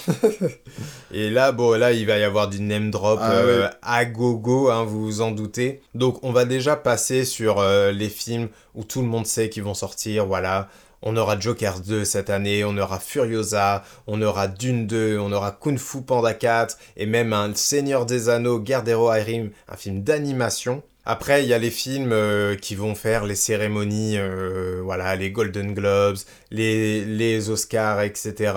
et là, bon, là, il va y avoir du name drop
Ah
euh,
ouais.
à gogo, hein, vous vous en doutez. Donc, on va déjà passer sur euh, les films où tout le monde sait qu'ils vont sortir, voilà. On aura Joker 2 cette année, on aura Furiosa, on aura Dune 2, on aura Kung Fu Panda 4, et même un Seigneur des Anneaux, Guerre des Rohirrim, un film d'animation. Après, il y a les films euh, qui vont faire les cérémonies, euh, voilà, les Golden Globes, les, les Oscars, etc.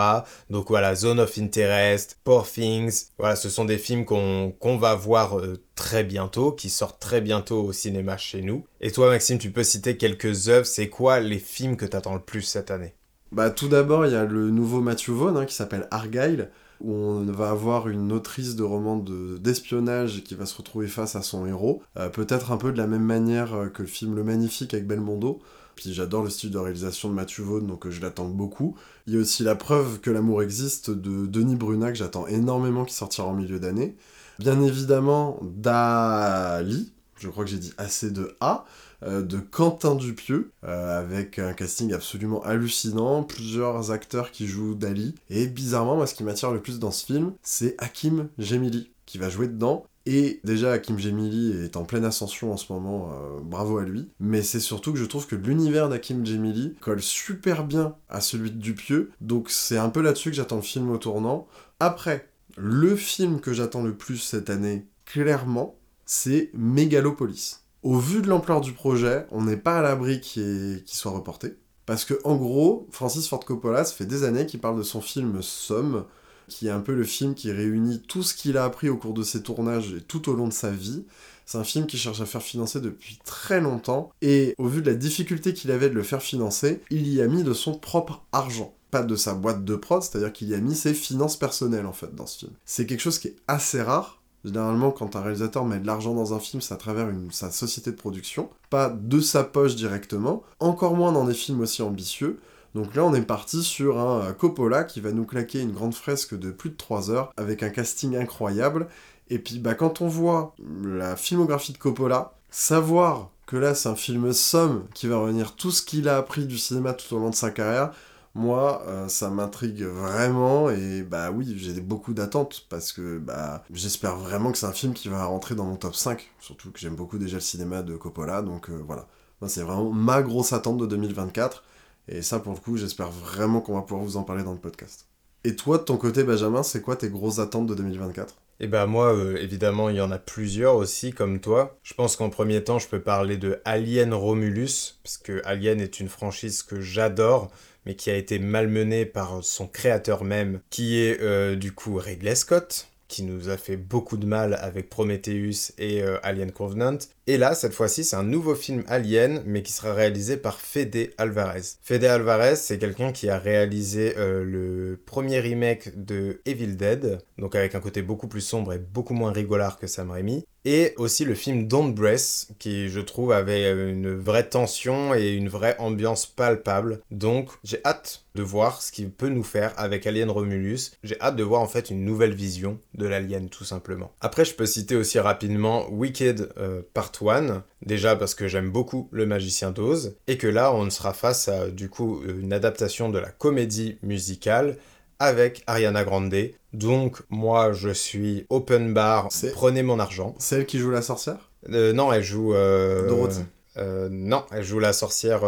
Donc voilà, Zone of Interest, Poor Things, voilà, ce sont des films qu'on va voir euh, très bientôt, qui sortent très bientôt au cinéma chez nous. Et toi, Maxime, tu peux citer quelques œuvres, c'est quoi les films que t'attends le plus cette année?
Bah, tout d'abord, il y a le nouveau Matthew Vaughn hein, qui s'appelle Argyle, où on va avoir une autrice de romans de- d'espionnage qui va se retrouver face à son héros. Euh, Peut-être un peu de la même manière euh, que le film Le Magnifique avec Belmondo. Puis j'adore le style de réalisation de Matthew Vaughn, donc euh, je l'attends beaucoup. Il y a aussi La preuve que l'amour existe de Denis Bruna, que j'attends énormément, qui sortira en milieu d'année. Bien évidemment, Dali, je crois que j'ai dit assez de A, de Quentin Dupieux, euh, avec un casting absolument hallucinant, plusieurs acteurs qui jouent Dali, et bizarrement, moi ce qui m'attire le plus dans ce film, c'est Hakim Gemili, qui va jouer dedans. Et déjà, Hakim Gemili est en pleine ascension en ce moment, euh, bravo à lui. Mais c'est surtout que je trouve que l'univers d'Hakim Gemili colle super bien à celui de Dupieux, donc c'est un peu là-dessus que j'attends le film au tournant. Après, le film que j'attends le plus cette année, clairement, c'est Megalopolis. Au vu de l'ampleur du projet, on n'est pas à l'abri qu'il soit reporté. Parce que, en gros, Francis Ford Coppola, ça fait des années qu'il parle de son film Somme, qui est un peu le film qui réunit tout ce qu'il a appris au cours de ses tournages et tout au long de sa vie. C'est un film qu'il cherche à faire financer depuis très longtemps, et au vu de la difficulté qu'il avait de le faire financer, il y a mis de son propre argent. Pas de sa boîte de prod, c'est-à-dire qu'il y a mis ses finances personnelles en fait dans ce film. C'est quelque chose qui est assez rare, Généralement, quand un réalisateur met de l'argent dans un film, c'est à travers sa société de production, pas de sa poche directement, encore moins dans des films aussi ambitieux. Donc là, on est parti sur un euh, Coppola qui va nous claquer une grande fresque de plus de 3 heures, avec un casting incroyable. Et puis, bah, quand on voit la filmographie de Coppola, savoir que là, c'est un film somme qui va revenir tout ce qu'il a appris du cinéma tout au long de sa carrière, moi, euh, ça m'intrigue vraiment et bah oui, j'ai beaucoup d'attentes parce que bah j'espère vraiment que c'est un film qui va rentrer dans mon top 5, surtout que j'aime beaucoup déjà le cinéma de Coppola, donc euh, voilà. C'est vraiment ma grosse attente de 2024 et ça pour le coup, j'espère vraiment qu'on va pouvoir vous en parler dans le podcast. Et toi, de ton côté, Benjamin, c'est quoi tes grosses attentes de 2024
Et bah moi, euh, évidemment, il y en a plusieurs aussi, comme toi. Je pense qu'en premier temps, je peux parler de Alien Romulus, parce que Alien est une franchise que j'adore, mais qui a été malmenée par son créateur même, qui est euh, du coup Ridley Scott, qui nous a fait beaucoup de mal avec Prometheus et euh, Alien Covenant. Et là, cette fois-ci, c'est un nouveau film Alien, mais qui sera réalisé par Fede Alvarez. Fede Alvarez, c'est quelqu'un qui a réalisé euh, le premier remake de Evil Dead, donc avec un côté beaucoup plus sombre et beaucoup moins rigolard que Sam Raimi. Et aussi le film Don't Breath, qui je trouve avait une vraie tension et une vraie ambiance palpable. Donc j'ai hâte de voir ce qu'il peut nous faire avec Alien Romulus. J'ai hâte de voir en fait une nouvelle vision de l'alien tout simplement. Après je peux citer aussi rapidement Wicked euh, Part 1, déjà parce que j'aime beaucoup Le Magicien d'Oz, et que là on sera face à du coup une adaptation de la comédie musicale avec Ariana Grande. Donc moi je suis open bar,
C'est-
prenez mon argent.
Celle qui joue la sorcière
Euh, non, elle joue... euh,
Dorothy.
euh, non, elle joue la sorcière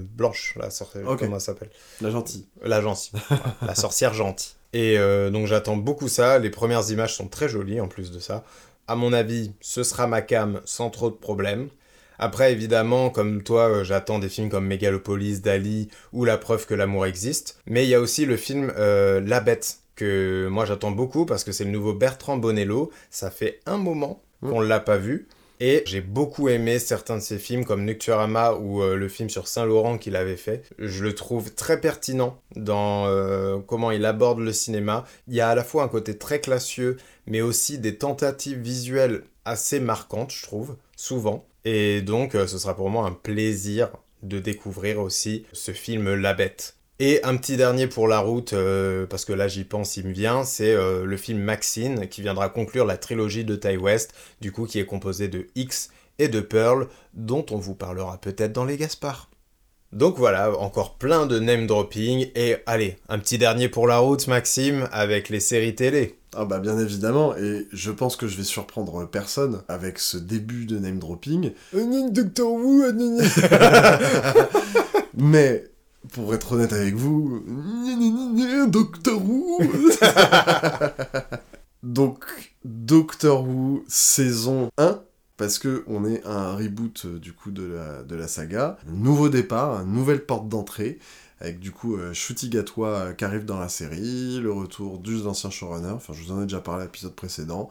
blanche, la sorcière,
Ok.
comment elle s'appelle?
La gentille.
La gentille, la sorcière gentille. Et donc j'attends beaucoup ça, les premières images sont très jolies en plus de ça. À mon avis, ce sera ma cam sans trop de problèmes. Après, évidemment, comme toi, euh, j'attends des films comme Megalopolis, Dali ou La preuve que l'amour existe. Mais il y a aussi le film euh, La Bête, que moi j'attends beaucoup parce que c'est le nouveau Bertrand Bonello. Ça fait un moment qu'on l'a pas vu. Et j'ai beaucoup aimé certains de ses films comme Nocturama ou euh, le film sur Saint-Laurent qu'il avait fait. Je le trouve très pertinent dans euh, comment il aborde le cinéma. Il y a à la fois un côté très classieux, mais aussi des tentatives visuelles assez marquantes, je trouve, souvent. Et donc, euh, ce sera pour moi un plaisir de découvrir aussi ce film La Bête. Et un petit dernier pour la route, euh, parce que là j'y pense, il me vient, c'est euh, le film Maxine qui viendra conclure la trilogie de Ty West, du coup qui est composé de X et de Pearl, dont on vous parlera peut-être dans les Gaspard. Donc voilà, encore plein de name dropping, et allez, un petit dernier pour la route Maxime, avec les séries télé.
Ah bah bien évidemment, et je pense que je vais surprendre personne avec ce début de name dropping.
Doctor Who,
Mais pour être honnête avec vous, Doctor Who. Donc Doctor Who saison 1 parce que on est un reboot euh, du coup de la, de la saga, nouveau départ, nouvelle porte d'entrée avec du coup euh, Shuti Gatwa euh, qui arrive dans la série, le retour du ancien showrunner, enfin je vous en ai déjà parlé à l'épisode précédent.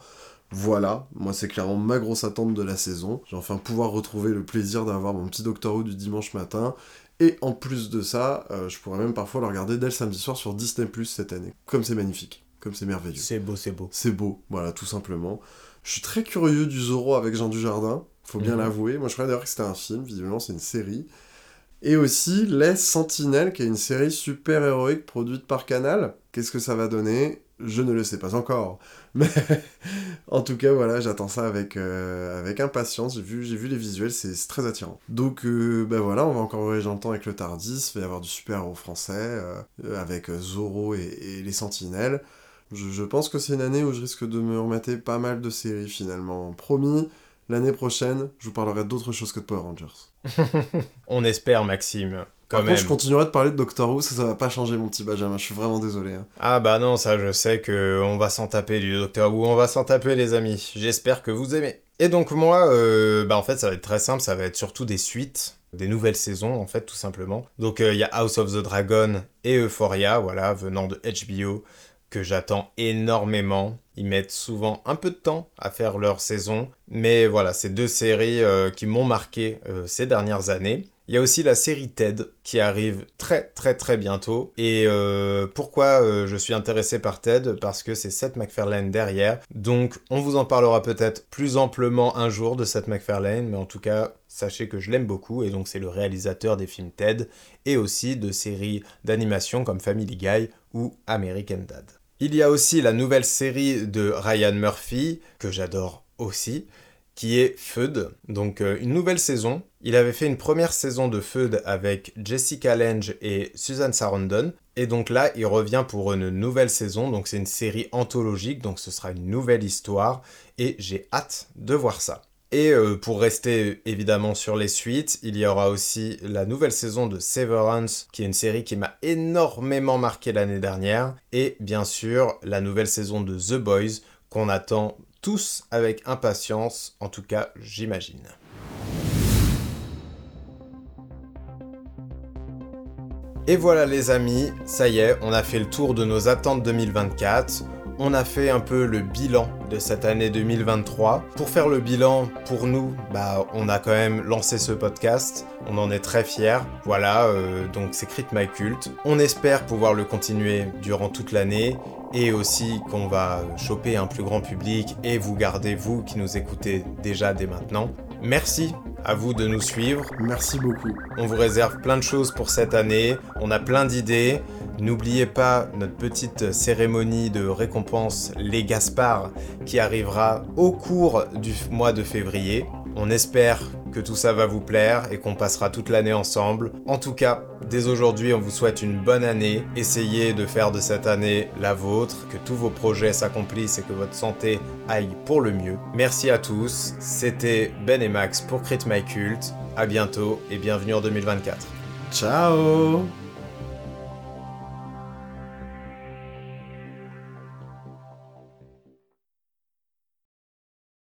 Voilà, moi c'est clairement ma grosse attente de la saison. J'ai enfin pouvoir retrouver le plaisir d'avoir mon petit Doctor Who du dimanche matin. Et en plus de ça, euh, je pourrais même parfois le regarder dès le samedi soir sur Disney Plus cette année. Comme c'est magnifique, comme c'est merveilleux.
C'est beau, c'est beau.
C'est beau, voilà, tout simplement. Je suis très curieux du Zorro avec Jean Dujardin, faut bien
Mhm.
l'avouer. Moi je croyais d'ailleurs que c'était un film, visiblement c'est une série. Et aussi Les Sentinelles, qui est une série super héroïque produite par Canal. Qu'est-ce que ça va donner? Je ne le sais pas encore. Mais en tout cas, voilà, j'attends ça avec, euh, avec impatience. J'ai vu, j'ai vu les visuels, c'est très attirant. Donc, euh, ben voilà, on va encore voyager le temps avec le Tardis. Il va y avoir du super-héros français, euh, avec Zorro et, les Sentinelles. Je, je pense que c'est une année où je risque de me remater pas mal de séries finalement. Promis, l'année prochaine, je vous parlerai d'autres choses que de Power Rangers.
On espère Maxime, quand
Par
même.
contre, je continuerai de parler de Doctor Who, ça, ça va pas changer mon petit Benjamin, je suis vraiment désolé. hein.
Ah bah non, ça je sais que on va s'en taper du Docteur Who, on va s'en taper les amis. J'espère que vous aimez. Et donc moi, euh, bah en fait ça va être très simple, ça va être surtout des suites, des nouvelles saisons en fait tout simplement. Donc euh, il y a House of the Dragon et Euphoria, voilà, venant de HBO, que j'attends énormément. Ils mettent souvent un peu de temps à faire leur saison, mais voilà, c'est deux séries euh, qui m'ont marqué euh, ces dernières années. Il y a aussi la série TED qui arrive très très très bientôt. Et euh, pourquoi je suis intéressé par TED? Parce que c'est Seth MacFarlane derrière. Donc on vous en parlera peut-être plus amplement un jour de Seth MacFarlane, mais en tout cas sachez que je l'aime beaucoup et donc c'est le réalisateur des films TED et aussi de séries d'animation comme Family Guy ou American Dad. Il y a aussi la nouvelle série de Ryan Murphy que j'adore aussi qui est Feud. Donc euh, une nouvelle saison. Il avait fait une première saison de Feud avec Jessica Lange et Susan Sarandon. Et donc là, il revient pour une nouvelle saison. Donc c'est une série anthologique, donc ce sera une nouvelle histoire. Et j'ai hâte de voir ça. Et euh, pour rester évidemment sur les suites, il y aura aussi la nouvelle saison de Severance, qui est une série qui m'a énormément marqué l'année dernière. Et bien sûr, la nouvelle saison de The Boys, qu'on attend tous avec impatience, en tout cas j'imagine. Et voilà les amis, ça y est, on a fait le tour de nos attentes 2024. On a fait un peu le bilan de cette année 2023. Pour faire le bilan, pour nous, bah, on a quand même lancé ce podcast. On en est très fiers. Voilà, euh, donc c'est Crit My Cult. On espère pouvoir le continuer durant toute l'année et aussi qu'on va choper un plus grand public et vous garder, vous qui nous écoutez déjà dès maintenant. Merci à vous de nous suivre.
Merci beaucoup.
On vous réserve plein de choses pour cette année. On a plein d'idées. N'oubliez pas notre petite cérémonie de récompense Les Gaspard qui arrivera au cours du mois de février. On espère que tout ça va vous plaire et qu'on passera toute l'année ensemble. En tout cas, dès aujourd'hui, on vous souhaite une bonne année. Essayez de faire de cette année la vôtre, que tous vos projets s'accomplissent et que votre santé aille pour le mieux. Merci à tous. C'était Ben et Max pour Crit My Cult. À bientôt et bienvenue en 2024.
Ciao